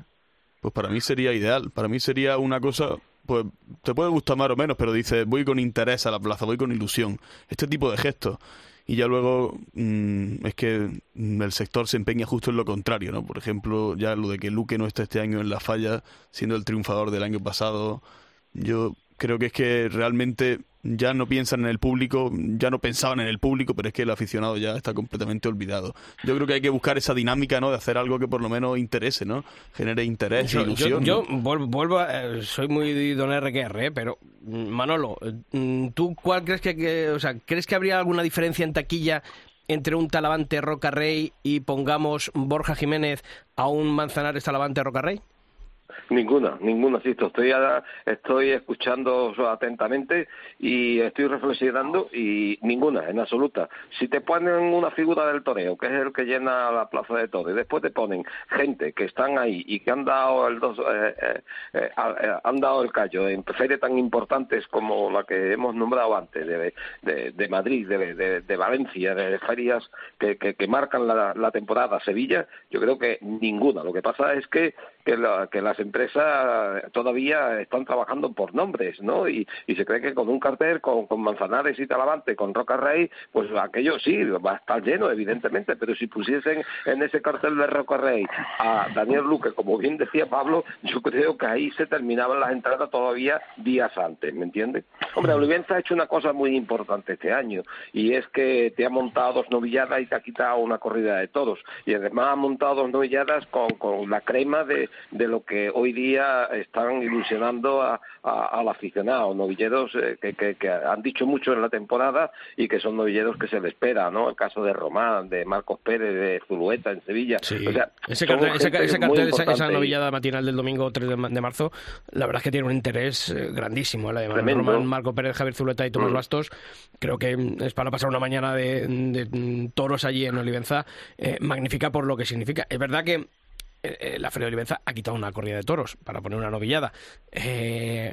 pues para mí sería ideal. Para mí sería una cosa pues te puede gustar más o menos, pero dices, voy con interés a la plaza, voy con ilusión. Este tipo de gestos. Y ya luego mm, es que el sector se empeña justo en lo contrario, ¿no? Por ejemplo, ya lo de que Luque no esté este año en la falla, siendo el triunfador del año pasado, yo creo que es que realmente ya no piensan en el público, ya no pensaban en el público, pero es que el aficionado ya está completamente olvidado. Yo creo que hay que buscar esa dinámica, ¿no? De hacer algo que por lo menos interese, ¿no? Genere interés e Yo, ilusión. yo- yo ¿no? vuelvo, vuelvo a- eh, soy muy don RQR, ¿eh? pero mm, Manolo, mm, ¿tú cuál crees que, que- o sea, crees que habría alguna diferencia en taquilla entre un Talavante Roca Rey y pongamos Borja Jiménez a un Manzanares Talavante Roca Rey? Ninguna, ninguna, Sisto. Estoy, estoy escuchando atentamente y estoy reflexionando y ninguna, en absoluta. Si te ponen una figura del toreo, que es el que llena la plaza de todo, y después te ponen gente que están ahí y que han dado el dos, eh, eh, eh, eh, han dado el callo en ferias tan importantes como la que hemos nombrado antes, de, de, Madrid, de, de- de Valencia, de ferias que, que, que marcan la, la temporada, Sevilla, yo creo que ninguna. Lo que pasa es que que, la- que las empresas todavía están trabajando por nombres, ¿no? Y, y se cree que con un cartel, con, con Manzanares y Talavante, con Roca Rey, pues aquello sí, va a estar lleno, evidentemente, pero si pusiesen en ese cartel de Roca Rey a Daniel Luque, como bien decía Pablo, yo creo que ahí se terminaban las entradas todavía días antes, ¿me entiendes? Hombre, Olivenza ha hecho una cosa muy importante este año, y es que te ha montado dos novilladas y te ha quitado una corrida de toros, y además ha montado dos novilladas con, con la crema de, de lo que hoy día están ilusionando a, a- al aficionado, novilleros eh, que, que- que han dicho mucho en la temporada y que son novilleros que se le espera, ¿no? El caso de Román, de Marcos Pérez, de Zulueta en Sevilla. O sea, Ese cartel, muy cartel, esa, esa novillada matinal del domingo 3 de, de marzo, la verdad es que tiene un interés eh, grandísimo. La de. Román, Marco Pérez, Javier Zuleta y Tomás Mm. Bastos. Creo que mm, es para pasar una mañana de, de, mm, toros allí en Olivenza, eh, magnífica por lo que significa. Es verdad que eh, eh, la Feria de Olivenza ha quitado una corrida de toros para poner una novillada. Eh,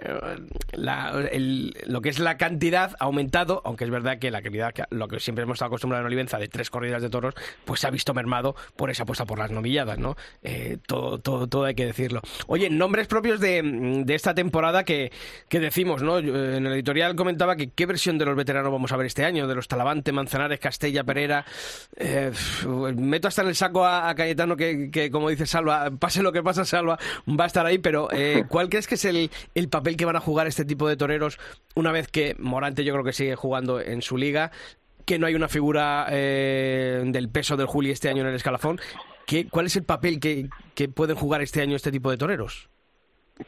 lo que es la cantidad ha aumentado, aunque es verdad que la calidad, lo que siempre hemos estado acostumbrados en Olivenza de tres corridas de toros, pues se ha visto mermado por esa apuesta por las novilladas, ¿no? Eh, todo, todo, todo hay que decirlo. Oye, nombres propios de, de esta temporada que, que decimos, ¿no? En el editorial comentaba que qué versión de los veteranos vamos a ver este año, de los Talavante, Manzanares, Castella, Pereira. Meto hasta en el saco a, a Cayetano que, como dice Salva, pase lo que pase, Salva, va a estar ahí, pero eh, ¿cuál crees que es el, el papel que van a jugar este tipo de toreros una vez que Morante yo creo que sigue jugando en su liga? que no hay una figura eh, del peso del Juli este año en el escalafón. ¿Qué, ¿Cuál es el papel que, que pueden jugar este año este tipo de toreros?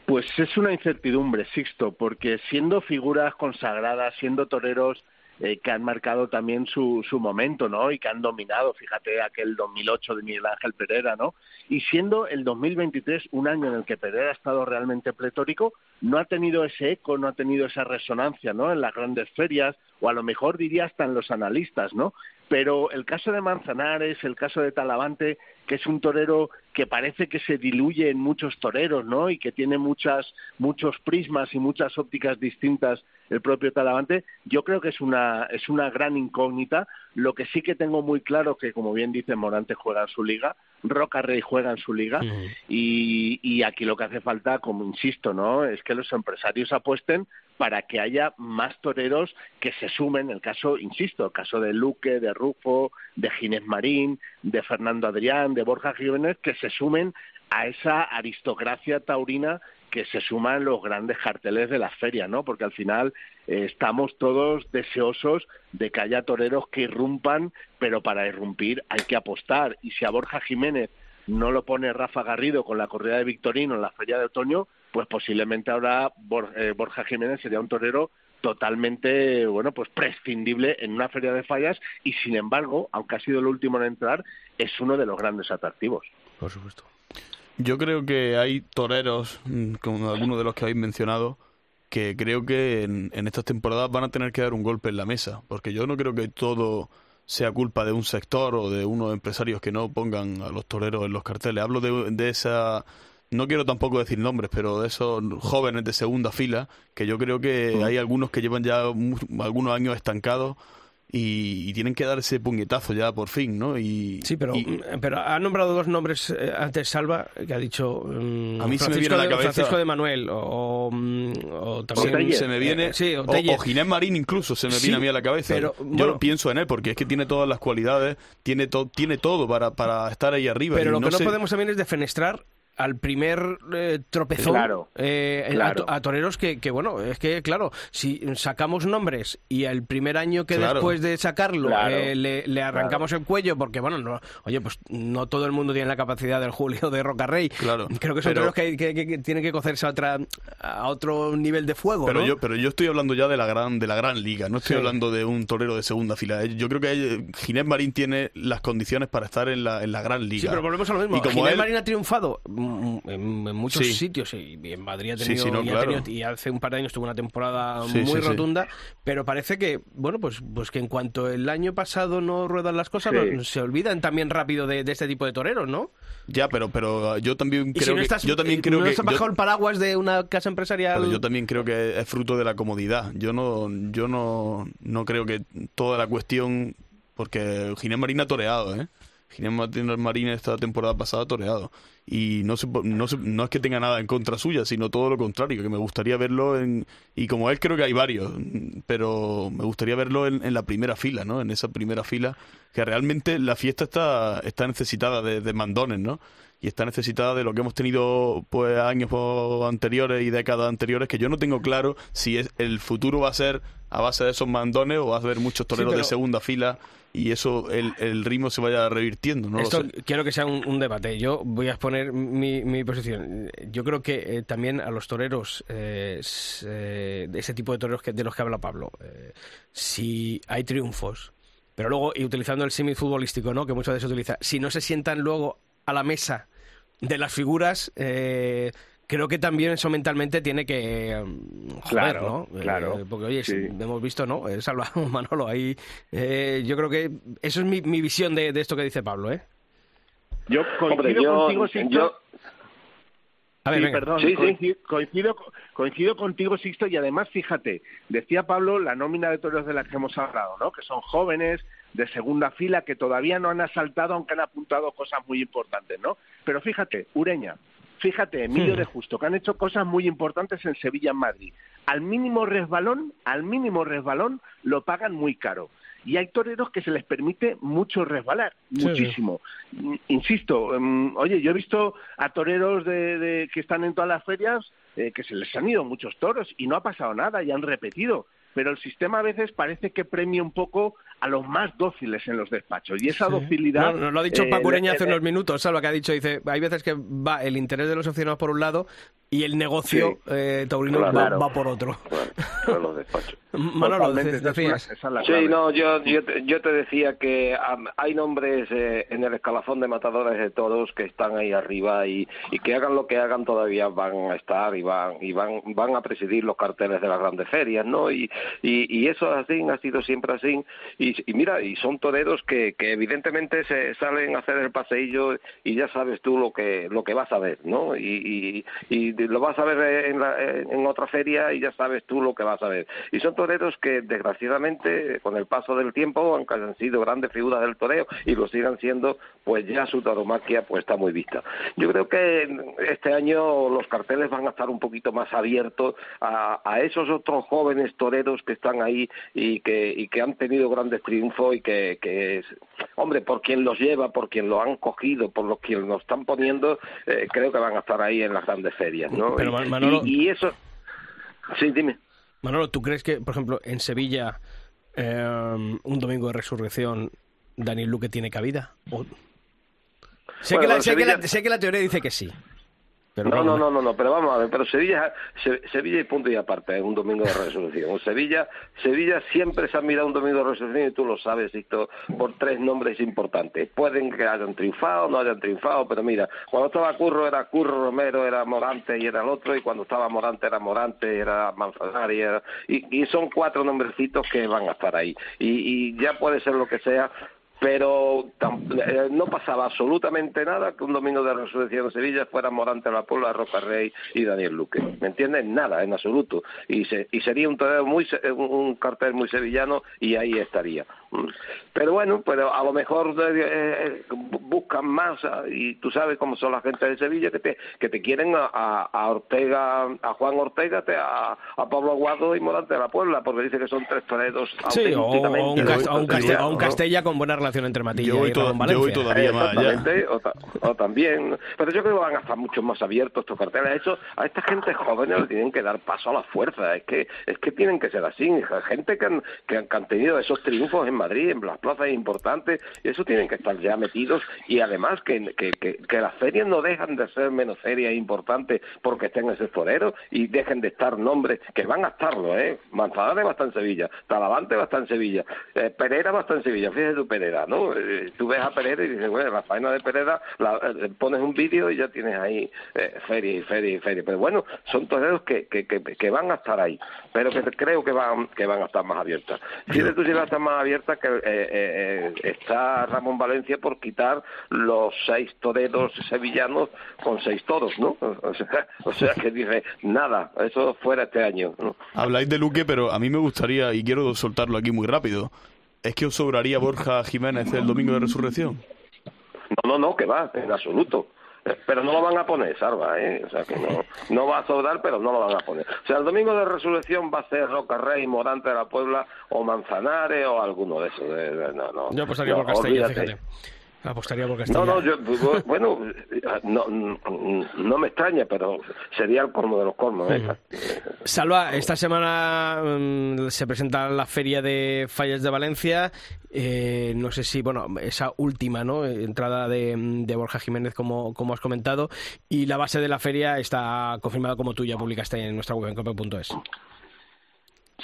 Pues es una incertidumbre, Sixto, porque siendo figuras consagradas, siendo toreros eh, que han marcado también su, su momento, ¿no? Y que han dominado, fíjate, aquel 2008 de Miguel Ángel Pereira, ¿no? Y siendo el 2023 un año en el que Pereira ha estado realmente pletórico, no ha tenido ese eco, no ha tenido esa resonancia, ¿no? En las grandes ferias, o a lo mejor diría hasta en los analistas, ¿no? Pero el caso de Manzanares, el caso de Talavante, que es un torero que parece que se diluye en muchos toreros, ¿no? Y que tiene muchas, muchos prismas y muchas ópticas distintas el propio Talavante, yo creo que es una, es una gran incógnita. Lo que sí que tengo muy claro que, como bien dice Morante, juega en su liga, Roca Rey juega en su liga, y, y aquí lo que hace falta, como insisto, ¿no? Es que los empresarios apuesten para que haya más toreros que se sumen, el caso, insisto, el caso de Luque, de Rufo, de Ginés Marín, de Fernando Adrián, de Borja Jiménez, que se sumen a esa aristocracia taurina que se suma en los grandes carteles de la feria, ¿no? Porque al final eh, estamos todos deseosos de que haya toreros que irrumpan, pero para irrumpir hay que apostar. Y si a Borja Jiménez no lo pone Rafa Garrido con la corrida de Victorino en la feria de otoño, pues posiblemente ahora eh, Borja Jiménez sería un torero totalmente, bueno, pues prescindible en una feria de fallas y sin embargo, aunque ha sido el último en entrar, es uno de los grandes atractivos. Por supuesto. Yo creo que hay toreros, mm, como algunos de los que habéis mencionado, que creo que en, en estas temporadas van a tener que dar un golpe en la mesa, porque yo no creo que todo sea culpa de un sector o de unos empresarios que no pongan a los toreros en los carteles. Hablo de, de esa, no quiero tampoco decir nombres, pero de esos jóvenes de segunda fila, que yo creo que hay algunos que llevan ya mu- algunos años estancados y, y tienen que dar ese puñetazo ya por fin, ¿no? Y, Sí, pero, y- mm, pero ha nombrado dos nombres eh, antes Salva, que ha dicho mm, A mí se me viene a la cabeza- Francisco de Manuel o, mm, o también... se, se me viene eh, sí, o, o Ginés Marín incluso se me Sí, viene a mí a la cabeza pero, yo bueno. pienso en él porque es que tiene todas las cualidades tiene to- tiene todo para, para estar ahí arriba Pero y lo no que no sé- podemos también es defenestrar al primer eh, tropezón Claro, eh, a claro. to- a, toreros que, que, bueno, es que, claro, si sacamos nombres y el primer año que Claro. después de sacarlo Claro, eh, le, le arrancamos el cuello, porque, bueno, no, oye, pues no todo el mundo tiene la capacidad del Julio de Rocarrey. Claro, Creo que son pero- toreros que, que- que- que tienen que cocerse a, otra, a otro nivel de fuego, Pero ¿no? yo, pero yo estoy hablando ya de la gran, de la gran liga, no estoy Sí. hablando de un torero de segunda fila. Eh, Yo creo que eh, Ginés Marín tiene las condiciones para estar en la, en la gran liga. Sí, pero volvemos a lo mismo. Y como Ginés él- Marín ha triunfado en, en muchos Sí. sitios y y en Madrid ha tenido, sí, no, y, ha claro. tenido- y hace un par de años tuvo una temporada Sí, muy sí, sí. rotunda, pero parece que, bueno, pues, pues que en cuanto el año pasado no ruedan las cosas, no- se olvidan también rápido de, de este tipo de toreros, ¿no? Ya, pero, pero yo también creo si no que estás, yo también eh, creo no que estás yo- bajo el paraguas de una casa empresarial. Pero yo también creo que es fruto de la comodidad. Yo no, yo no, no creo que toda la cuestión, porque Ginés Marín ha toreado, ¿eh? Ginés Martín Marín esta temporada pasada ha toreado. Y no, se, no, se- no es que tenga nada en contra suya, sino todo lo contrario, que me gustaría verlo en... Y como él creo que hay varios, pero me gustaría verlo en, en la primera fila, ¿no? En esa primera fila, que realmente la fiesta está, está necesitada de, de mandones, ¿no? y está necesitada de lo que hemos tenido pues años anteriores y décadas anteriores que yo no tengo claro si es el futuro va a ser a base de esos mandones o va a haber muchos toreros de segunda fila y eso el, el ritmo se vaya revirtiendo no Esto quiero que sea un, un debate. Yo voy a exponer mi, mi posición. Yo creo que eh, también a los toreros, eh, eh, de ese tipo de toreros que, de los que habla Pablo, si hay triunfos, pero luego, y utilizando el símil futbolístico, ¿no? que muchas veces se utiliza, si no se sientan luego a la mesa de las figuras, eh, creo que también eso mentalmente tiene que eh, joder, Claro, ¿no? Eh, claro, porque oye, sí. si hemos visto, ¿no? Eh, Salva Manolo ahí. eh, yo creo que eso es mi, mi visión de, de esto que dice Pablo, ¿eh? Yo coincido Hombre, yo, contigo, yo, A ver, sí, venga. perdón, Sí, sí. coincido, coincido, coincido contigo, Sixto, y además, fíjate, decía Pablo la nómina de toreros de la que hemos hablado, ¿no? Que son jóvenes, de segunda fila, que todavía no han asaltado, aunque han apuntado cosas muy importantes, ¿no? Pero fíjate, Ureña, fíjate, Emilio de Justo, que han hecho cosas muy importantes en Sevilla, en Madrid. Al mínimo resbalón, al mínimo resbalón, lo pagan muy caro. Y hay toreros que se les permite mucho resbalar, Sí, muchísimo. Insisto, mm, oye, yo he visto a toreros de, de- que están en todas las ferias eh, que se les han ido muchos toros y no ha pasado nada y han repetido. Pero el sistema a veces parece que premia un poco a los más dóciles en los despachos. Y esa docilidad. No, nos lo ha dicho eh, Paco Ureña le- hace unos minutos, Salva, que ha dicho, dice, hay veces que va el interés de los aficionados por un lado y el negocio eh, taurino va- Claro. va, por otro. los despachos. Manolo, de- esa es la Sí, no, yo, yo, te, yo te decía que am, hay nombres eh, en el escalafón de matadores de toros que están ahí arriba y, y que hagan lo que hagan todavía van a estar y van y van van a presidir los carteles de las grandes ferias, ¿no? Y, y, y eso es así, ha sido siempre así. Y, y mira, y son toreros que, que evidentemente se salen a hacer el paseillo y ya sabes tú lo que lo que vas a ver, ¿no? Y, y, y lo vas a ver en, la- en otra feria y ya sabes tú lo que vas a ver. Y son toreros que desgraciadamente con el paso del tiempo aunque han sido grandes figuras del toreo y lo sigan siendo, pues ya su tauromaquia pues está muy vista. Yo creo que este año los carteles van a estar un poquito más abiertos a, a esos otros jóvenes toreros que están ahí y que, y que han tenido grandes triunfos y que, que es, hombre, por quien los lleva, por quien lo han cogido, por los quien lo están poniendo, eh, creo que van a estar ahí en las grandes ferias, ¿no? Pero, Y- Manolo- y, y eso... Sí, dime. Manolo, ¿tú crees que, por ejemplo, en Sevilla, eh, un domingo de resurrección, Daniel Luque tiene cabida? O- Sé, Bueno, que la, en sé, que la- Sevilla- sé que la teoría dice que sí. Pero no, vamos, no, no, no, no, pero vamos a ver, pero Sevilla, Se- Sevilla y punto y aparte, es un domingo de resolución. Sevilla, Sevilla siempre se ha mirado un domingo de resolución y tú lo sabes, Víctor, por tres nombres importantes. Pueden que hayan triunfado, no hayan triunfado, pero mira, cuando estaba Curro era Curro Romero, era Morante y era el otro, y cuando estaba Morante era Morante, era Manzanari, era... Y, y son cuatro nombrecitos que van a estar ahí. Y, y ya puede ser lo que sea, pero eh, no pasaba absolutamente nada que un domingo de resurrección en Sevilla fuera Morante La Puebla, Roca Rey y Daniel Luque. ¿Me entiendes? Nada, en absoluto. Y, se- y sería un, muy, un cartel muy sevillano y ahí estaría. Pero bueno, pero a lo mejor eh, eh, buscan más ah, y tú sabes cómo son la gente de Sevilla que te que te quieren a, a Ortega, a Juan Ortega, a, a Pablo Aguado y Morante de la Puebla, porque dice que son tres toreros Sí, o, o un, Cast- o un Castella, o un Castella con buena relación entre Matilla Yo y to- Ramón yo voy Valencia. todavía más o, ta- o también. Pero yo creo que van a estar mucho más abiertos estos carteles. Eso, a esta gente joven le tienen que dar paso a la fuerza. Es que es que tienen que ser así. Gente que han, que han, que han tenido esos triunfos en Madrid, en las plazas importantes, eso tienen que estar ya metidos. Y además que, que, que, las ferias no dejan de ser menos serias e importantes porque estén esos toreros y dejen de estar nombres que van a estarlo, ¿eh? Manzanares va a estar en Sevilla, Talavante va a estar en Sevilla, eh, Pereira va a estar en Sevilla, fíjate tú Pereira, ¿no? Eh, tú ves a Pereira y dices, bueno, la faena de Pereira, la, eh, pones un vídeo y ya tienes ahí eh, feria y feria y feria. Pero bueno, son toreros que, que, que, que van a estar ahí, pero que creo que van, que van a estar más abiertas. Fíjate tú si van a estar más abiertas que eh, eh, eh, está Ramón Valencia por quitar los seis toreros sevillanos con seis toros, ¿no? O sea, o sea que dice, nada, eso fuera este año, ¿no? Habláis de Luque, pero a mí me gustaría, y quiero soltarlo aquí muy rápido, ¿es que os sobraría Borja Jiménez el domingo de resurrección? No, no, no, que va, en absoluto. Pero no lo van a poner, Salva, ¿eh? O sea que no, no va a sobrar, pero no lo van a poner. O sea, el domingo de resurrección va a ser Roca Rey, Morante de la Puebla o Manzanares o alguno de esos. de- de- no, no, Yo apostaría no, por olvídate. fíjate. Apostaría por Castella. No, no, yo, bu- bueno, no, no, me extraña, pero sería el colmo de los colmos. ¿eh? Salva, esta semana mm, se presenta la feria de fallas de Valencia. Eh, no sé si, bueno, esa última ¿no? entrada de, de Borja Jiménez, como, como has comentado. Y la base de la feria está confirmada como tú ya publicaste en nuestra web en cope.es.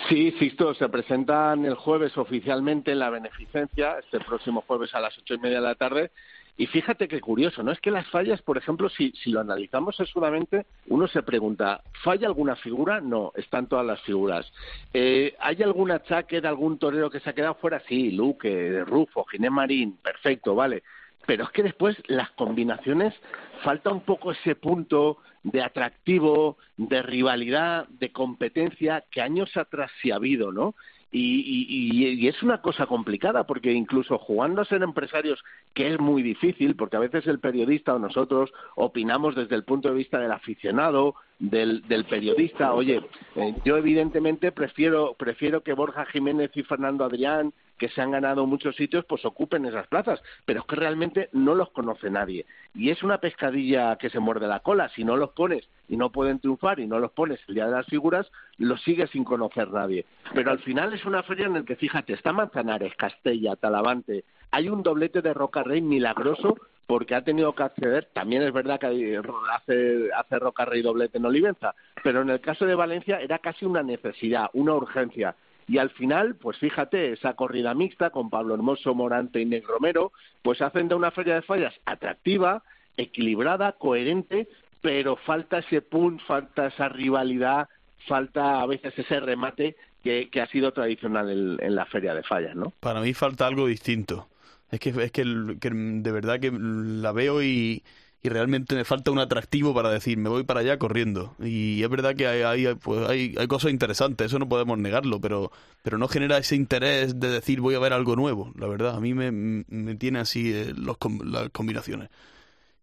Sí, Sisto, se presentan el jueves oficialmente en la beneficencia, este próximo jueves a las ocho y media de la tarde. Y fíjate qué curioso, ¿no? Es que las fallas, por ejemplo, si, si lo analizamos sesudamente, uno se pregunta, ¿falla alguna figura? No, están todas las figuras. Eh, ¿Hay algún achaque de algún torero que se ha quedado fuera? Sí, Luque, Rufo, Ginés Marín, perfecto, vale. Pero es que después las combinaciones falta un poco ese punto de atractivo, de rivalidad, de competencia que años atrás sí ha habido, ¿no? Y, y- es una cosa complicada porque incluso jugando a ser empresarios, que es muy difícil, porque a veces el periodista o nosotros opinamos desde el punto de vista del aficionado, del, del periodista. Oye, eh, yo evidentemente prefiero, prefiero que Borja Jiménez y Fernando Adrián que se han ganado muchos sitios, pues ocupen esas plazas, pero es que realmente no los conoce nadie. Y es una pescadilla que se muerde la cola. Si no los pones y no pueden triunfar y no los pones el día de las figuras, los sigue sin conocer nadie. Pero al final es una feria en la que, fíjate, está Manzanares, Castella, Talavante, hay un doblete de Roca Rey milagroso porque ha tenido que acceder, también es verdad que hace, hace Roca Rey doblete en Olivenza, pero en el caso de Valencia era casi una necesidad, una urgencia. Y al final, pues fíjate, esa corrida mixta con Pablo Hermoso, Morante y Negro Romero, pues hacen de una feria de fallas atractiva, equilibrada, coherente, pero falta ese punt, falta esa rivalidad, falta a veces ese remate que, que ha sido tradicional en, en la feria de fallas, ¿no? Para mí falta algo distinto. Es que, es que, que de verdad que la veo y, y realmente me falta un atractivo para decir, me voy para allá corriendo. Y es verdad que hay, hay, pues hay, hay cosas interesantes, eso no podemos negarlo, pero, pero no genera ese interés de decir voy a ver algo nuevo, la verdad. A mí me, me tiene así eh, los, las combinaciones.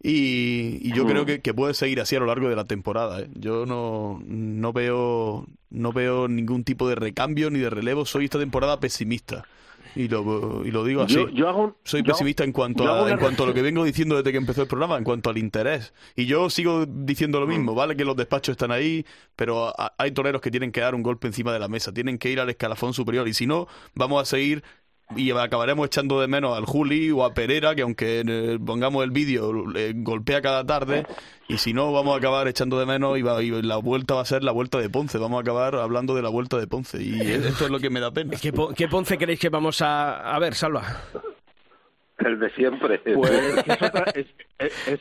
Y, y yo creo que, que puede seguir así a lo largo de la temporada. ¿eh? Yo no, no veo no veo ningún tipo de recambio ni de relevo. Soy esta temporada pesimista. Y lo, y lo digo así. Yo- yo hago un- Soy yo- pesimista en cuanto, a, en cuanto a lo que vengo diciendo desde que empezó el programa, en cuanto al interés. Y yo sigo diciendo lo Mm. mismo, vale que los despachos están ahí, pero a- hay toreros que tienen que dar un golpe encima de la mesa, tienen que ir al escalafón superior. Y si no, vamos a seguir y acabaremos echando de menos al Juli o a Pereira, que aunque eh, pongamos el vídeo, le golpea cada tarde, y si no, vamos a acabar echando de menos y, va- y la vuelta va a ser la vuelta de Ponce, vamos a acabar hablando de la vuelta de Ponce, y esto es lo que me da pena. ¿Qué, po- qué Ponce creéis que vamos a, a ver, Salva? El de siempre. Pues es otra, es, es- es-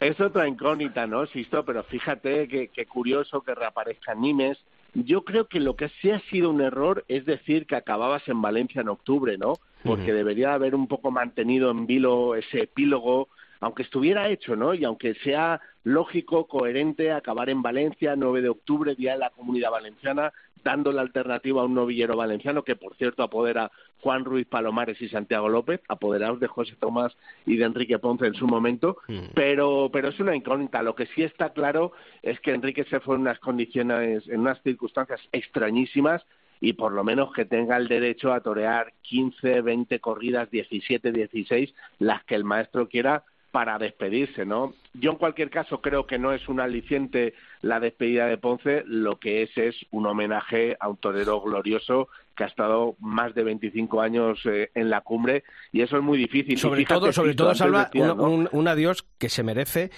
es otra incógnita, ¿no, Sisto? Pero fíjate que, que curioso que reaparezcan Nimes. Yo creo que lo que sí ha sido un error es decir que acababas en Valencia en octubre, ¿no? Porque debería haber un poco mantenido en vilo ese epílogo aunque estuviera hecho, ¿no? Y aunque sea lógico, coherente, acabar en Valencia, 9 de octubre, Día de la Comunidad Valenciana, dando la alternativa a un novillero valenciano que, por cierto, apodera Juan Ruiz Palomares y Santiago López, apoderados de José Tomás y de Enrique Ponce en su momento, Mm. pero, pero es una incógnita. Lo que sí está claro es que Enrique se fue en unas condiciones, en unas circunstancias extrañísimas y por lo menos que tenga el derecho a torear 15, 20 corridas, 17, 16, las que el maestro quiera para despedirse, ¿no? Yo en cualquier caso creo que no es un aliciente la despedida de Ponce, lo que es es un homenaje a un torero glorioso que ha estado más de 25 años eh, en la cumbre y eso es muy difícil. Sobre fíjate, todo, sobre todo, Salva, decía, un, ¿no? un- un adiós que se merece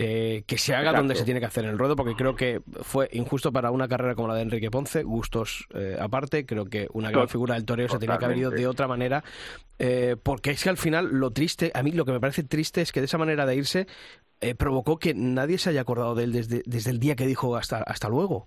eh, que se haga Exacto. donde se tiene que hacer en el ruedo, porque creo que fue injusto para una carrera como la de Enrique Ponce, gustos eh, aparte, creo que una gran figura del toreo se tenía que haber ido de otra manera, eh, porque es que al final lo triste, a mí lo que me parece triste es que de esa manera de irse eh, provocó que nadie se haya acordado de él desde, desde el día que dijo hasta, hasta luego.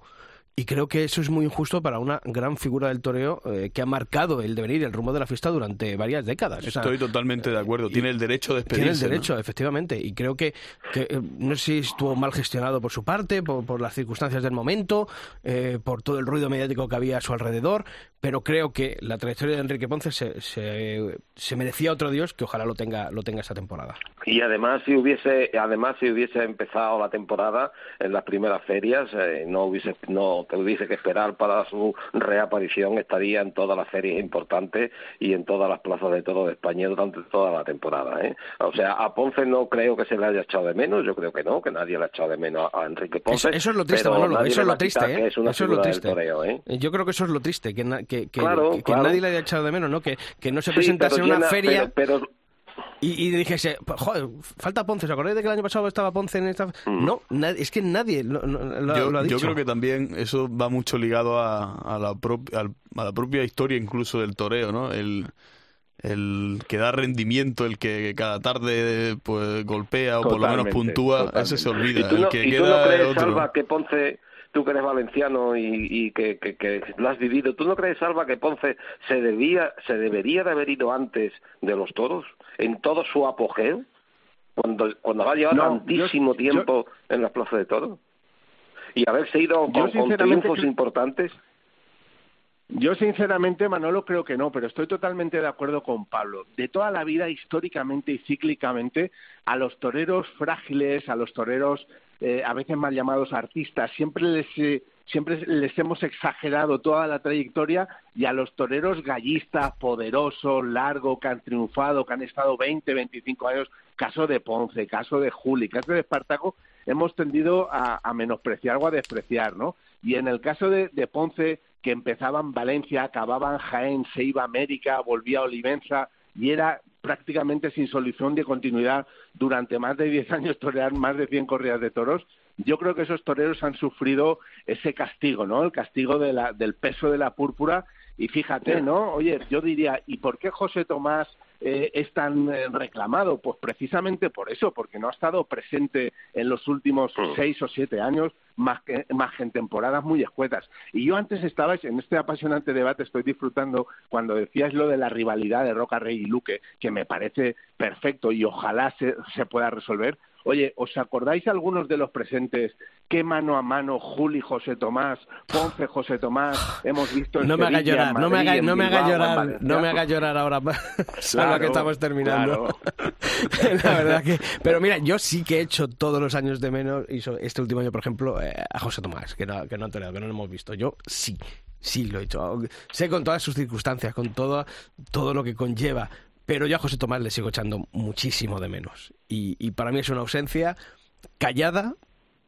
Y creo que eso es muy injusto para una gran figura del toreo eh, que ha marcado el devenir, el rumbo de la fiesta durante varias décadas. O sea, Estoy totalmente de acuerdo. Tiene el derecho de tiene despedirse. el ¿no? derecho, efectivamente, y creo que, que, eh, no sé si estuvo mal gestionado por su parte, por, por las circunstancias del momento, eh, por todo el ruido mediático que había a su alrededor, pero creo que la trayectoria de Enrique Ponce se, se, se merecía otro Dios que ojalá lo tenga, lo tenga esta temporada. Y además si hubiese, además si hubiese empezado la temporada en las primeras ferias, eh, no hubiese, no tuviese que esperar para su reaparición, estaría en todas las ferias importantes y en todas las plazas de todo de España durante toda la temporada. ¿eh? O sea, a Ponce no creo que se le haya echado de menos, yo creo que no, que nadie le ha echado de menos a, Enrique Ponce. Eso, eso es lo triste, Manolo, nadie eso es lo triste, ¿eh? es eso es lo triste. toreo, ¿eh? Eh, Yo creo que eso es lo triste, que, na- que, que, Claro, que- que claro. nadie le haya echado de menos, ¿no? Que, que no se Sí, presentase en una llena- feria pero- pero y, y dijese, "Pues, joder, falta Ponce, ¿os acordáis de que el año pasado estaba Ponce en esta...? Mm. No, es que nadie lo, yo, lo ha yo dicho. creo que también eso va mucho ligado a, a la, a la propia historia incluso del toreo, ¿no? El, el que da rendimiento, el que cada tarde pues golpea o por lo menos Totalmente, puntúa, ese se olvida. ¿Y tú no, el que y tú no queda crees, otro. Salva, que Ponce, tú que eres valenciano y, y que, que, que lo has vivido, ¿tú no crees, Salva, que Ponce se debía, se debería de haber ido antes de los toros, en todo su apogeo, cuando, cuando ha llevado No, tantísimo yo- tiempo en las plazas de toros? Y haberse ido con, con triunfos importantes. Yo sinceramente, Manolo, creo que no, pero estoy totalmente de acuerdo con Pablo. De toda la vida, históricamente y cíclicamente, a los toreros frágiles, a los toreros eh, a veces mal llamados artistas, siempre les, eh, siempre les hemos exagerado toda la trayectoria y a los toreros gallistas, poderosos, largos, que han triunfado, que han estado 20, 25 años, caso de Ponce, caso de Juli, caso de Espartaco, hemos tendido a, menospreciar o a despreciar, ¿no? Y en el caso de, de Ponce, que empezaba en Valencia, acababa en Jaén, se iba a América, volvía a Olivenza y era prácticamente sin solución de continuidad durante más de 10 años torear más de 100 corridas de toros. Yo creo que esos toreros han sufrido ese castigo, ¿no? El castigo de la, del peso de la púrpura. Y fíjate, ¿no? Oye, yo diría, ¿y por qué José Tomás eh, es tan eh, reclamado? Pues precisamente por eso, porque no ha estado presente en los últimos seis o siete años, más que, más que en temporadas muy escuetas. Y yo antes estaba en este apasionante debate, estoy disfrutando cuando decías lo de la rivalidad de Roca Rey y Luque, que me parece perfecto y ojalá se, se pueda resolver. Oye, ¿os acordáis algunos de los presentes qué mano a mano Juli José Tomás, Ponce José Tomás hemos visto en No me haga Sevilla, en llorar, no me haga, en no me haga Bilbao, en llorar, no me haga llorar ahora, Claro, que estamos terminando. La verdad que, pero mira, yo sí que he hecho todos los años de menos, y este último año, por ejemplo, eh, a José Tomás, que no, que no ha toreado, que no lo hemos visto. Yo sí, sí lo he hecho. Sé con todas sus circunstancias, con todo, todo lo que conlleva, pero yo a José Tomás le sigo echando muchísimo de menos. Y, para mí es una ausencia callada,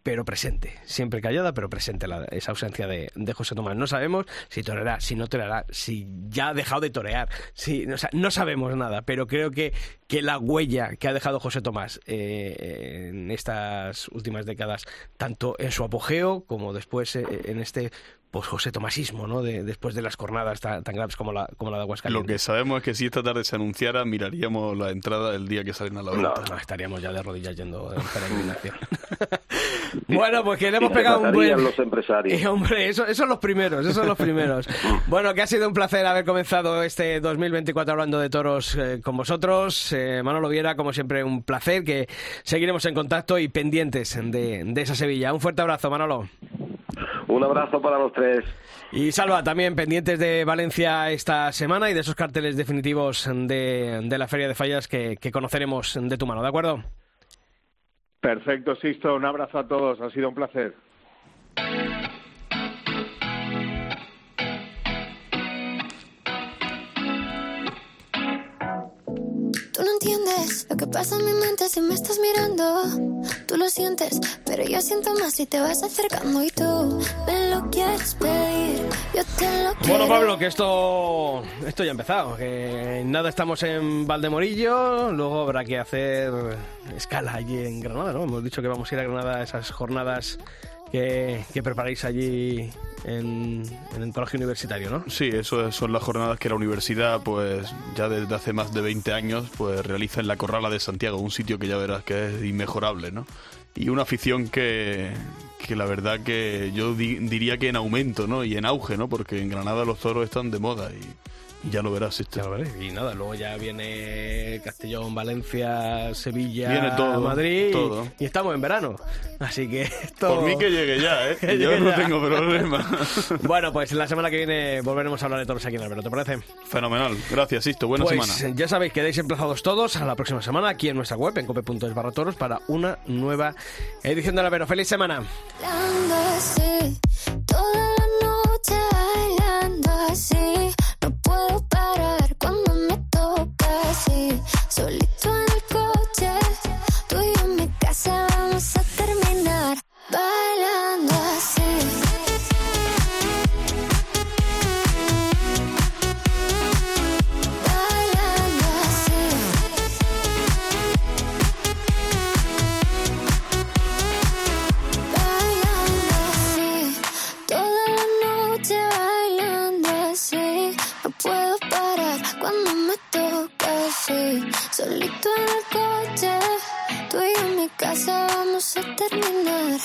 pero presente. Siempre callada, pero presente la- esa ausencia de, José Tomás. No sabemos si toreará, si no toreará, si ya ha dejado de torear. Si, no sabemos nada, pero creo que, que la huella que ha dejado José Tomás eh, en estas últimas décadas, tanto en su apogeo como después eh, en este pues José Tomasismo, ¿no? De, después de las jornadas tan, tan graves como la, como la de Aguascalientes. Lo que sabemos es que si esta tarde se anunciara, miraríamos la entrada el día que salen a la venta. No, no, estaríamos ya de rodillas yendo en peregrinación. bueno, pues que le hemos pegado un buen... los empresarios. Eh, hombre, eso, esos son los primeros, esos son los primeros. bueno, que ha sido un placer haber comenzado este 2024 hablando de toros eh, con vosotros. Eh, Manolo Viera, como siempre, un placer, que seguiremos en contacto y pendientes de, de esa Sevilla. Un fuerte abrazo, Manolo. Un abrazo para los tres. Y Salva, también pendientes de Valencia esta semana y de esos carteles definitivos de, de la Feria de Fallas que, que conoceremos de tu mano, ¿de acuerdo? Perfecto, Sisto. Un abrazo a todos. Ha sido un placer. Entiendes lo que pasa en mi mente si me estás mirando. Tú lo sientes, pero yo siento más si te vas acercando y tú me lo quieres pedir. Yo te lo quiero. Bueno, Pablo, que esto, esto ya ha empezado. Que nada, estamos en Valdemorillo. Luego habrá que hacer escala allí en Granada, ¿no? Hemos dicho que vamos a ir a Granada a esas jornadas que, que preparáis allí en, en el colegio universitario, ¿no? Sí, eso es- son las jornadas que la universidad, pues ya desde hace más de 20 años, pues realiza en la Corrala de Santiago, un sitio que ya verás que es inmejorable, ¿no? Y una afición que, que la verdad que yo di- diría que en aumento, ¿no? Y en auge, ¿no? Porque en Granada los toros están de moda y ya lo verás. Este. Ya lo. Y nada, luego ya viene Castellón, Valencia, Sevilla, Viene todo, Madrid. y- todo. Y, estamos en verano. Así que esto... Por mí que llegue ya, ¿eh? Que yo no ya. tengo problema. Bueno, pues la semana que viene volveremos a hablar de toros aquí en Albero, ¿te parece? Fenomenal. Gracias, Sisto. Buena pues semana. ya sabéis, quedáis emplazados todos a la próxima semana aquí en nuestra web, en cope.es barra toros, para una nueva edición de Albero. ¡Feliz semana! Bailando así, toda la noche bailando así. Puedo parar cuando me toca así. Solito en el coche, tú y yo en mi casa vamos a terminar bailando así. Solito en el coche, tú y yo en mi casa vamos a terminar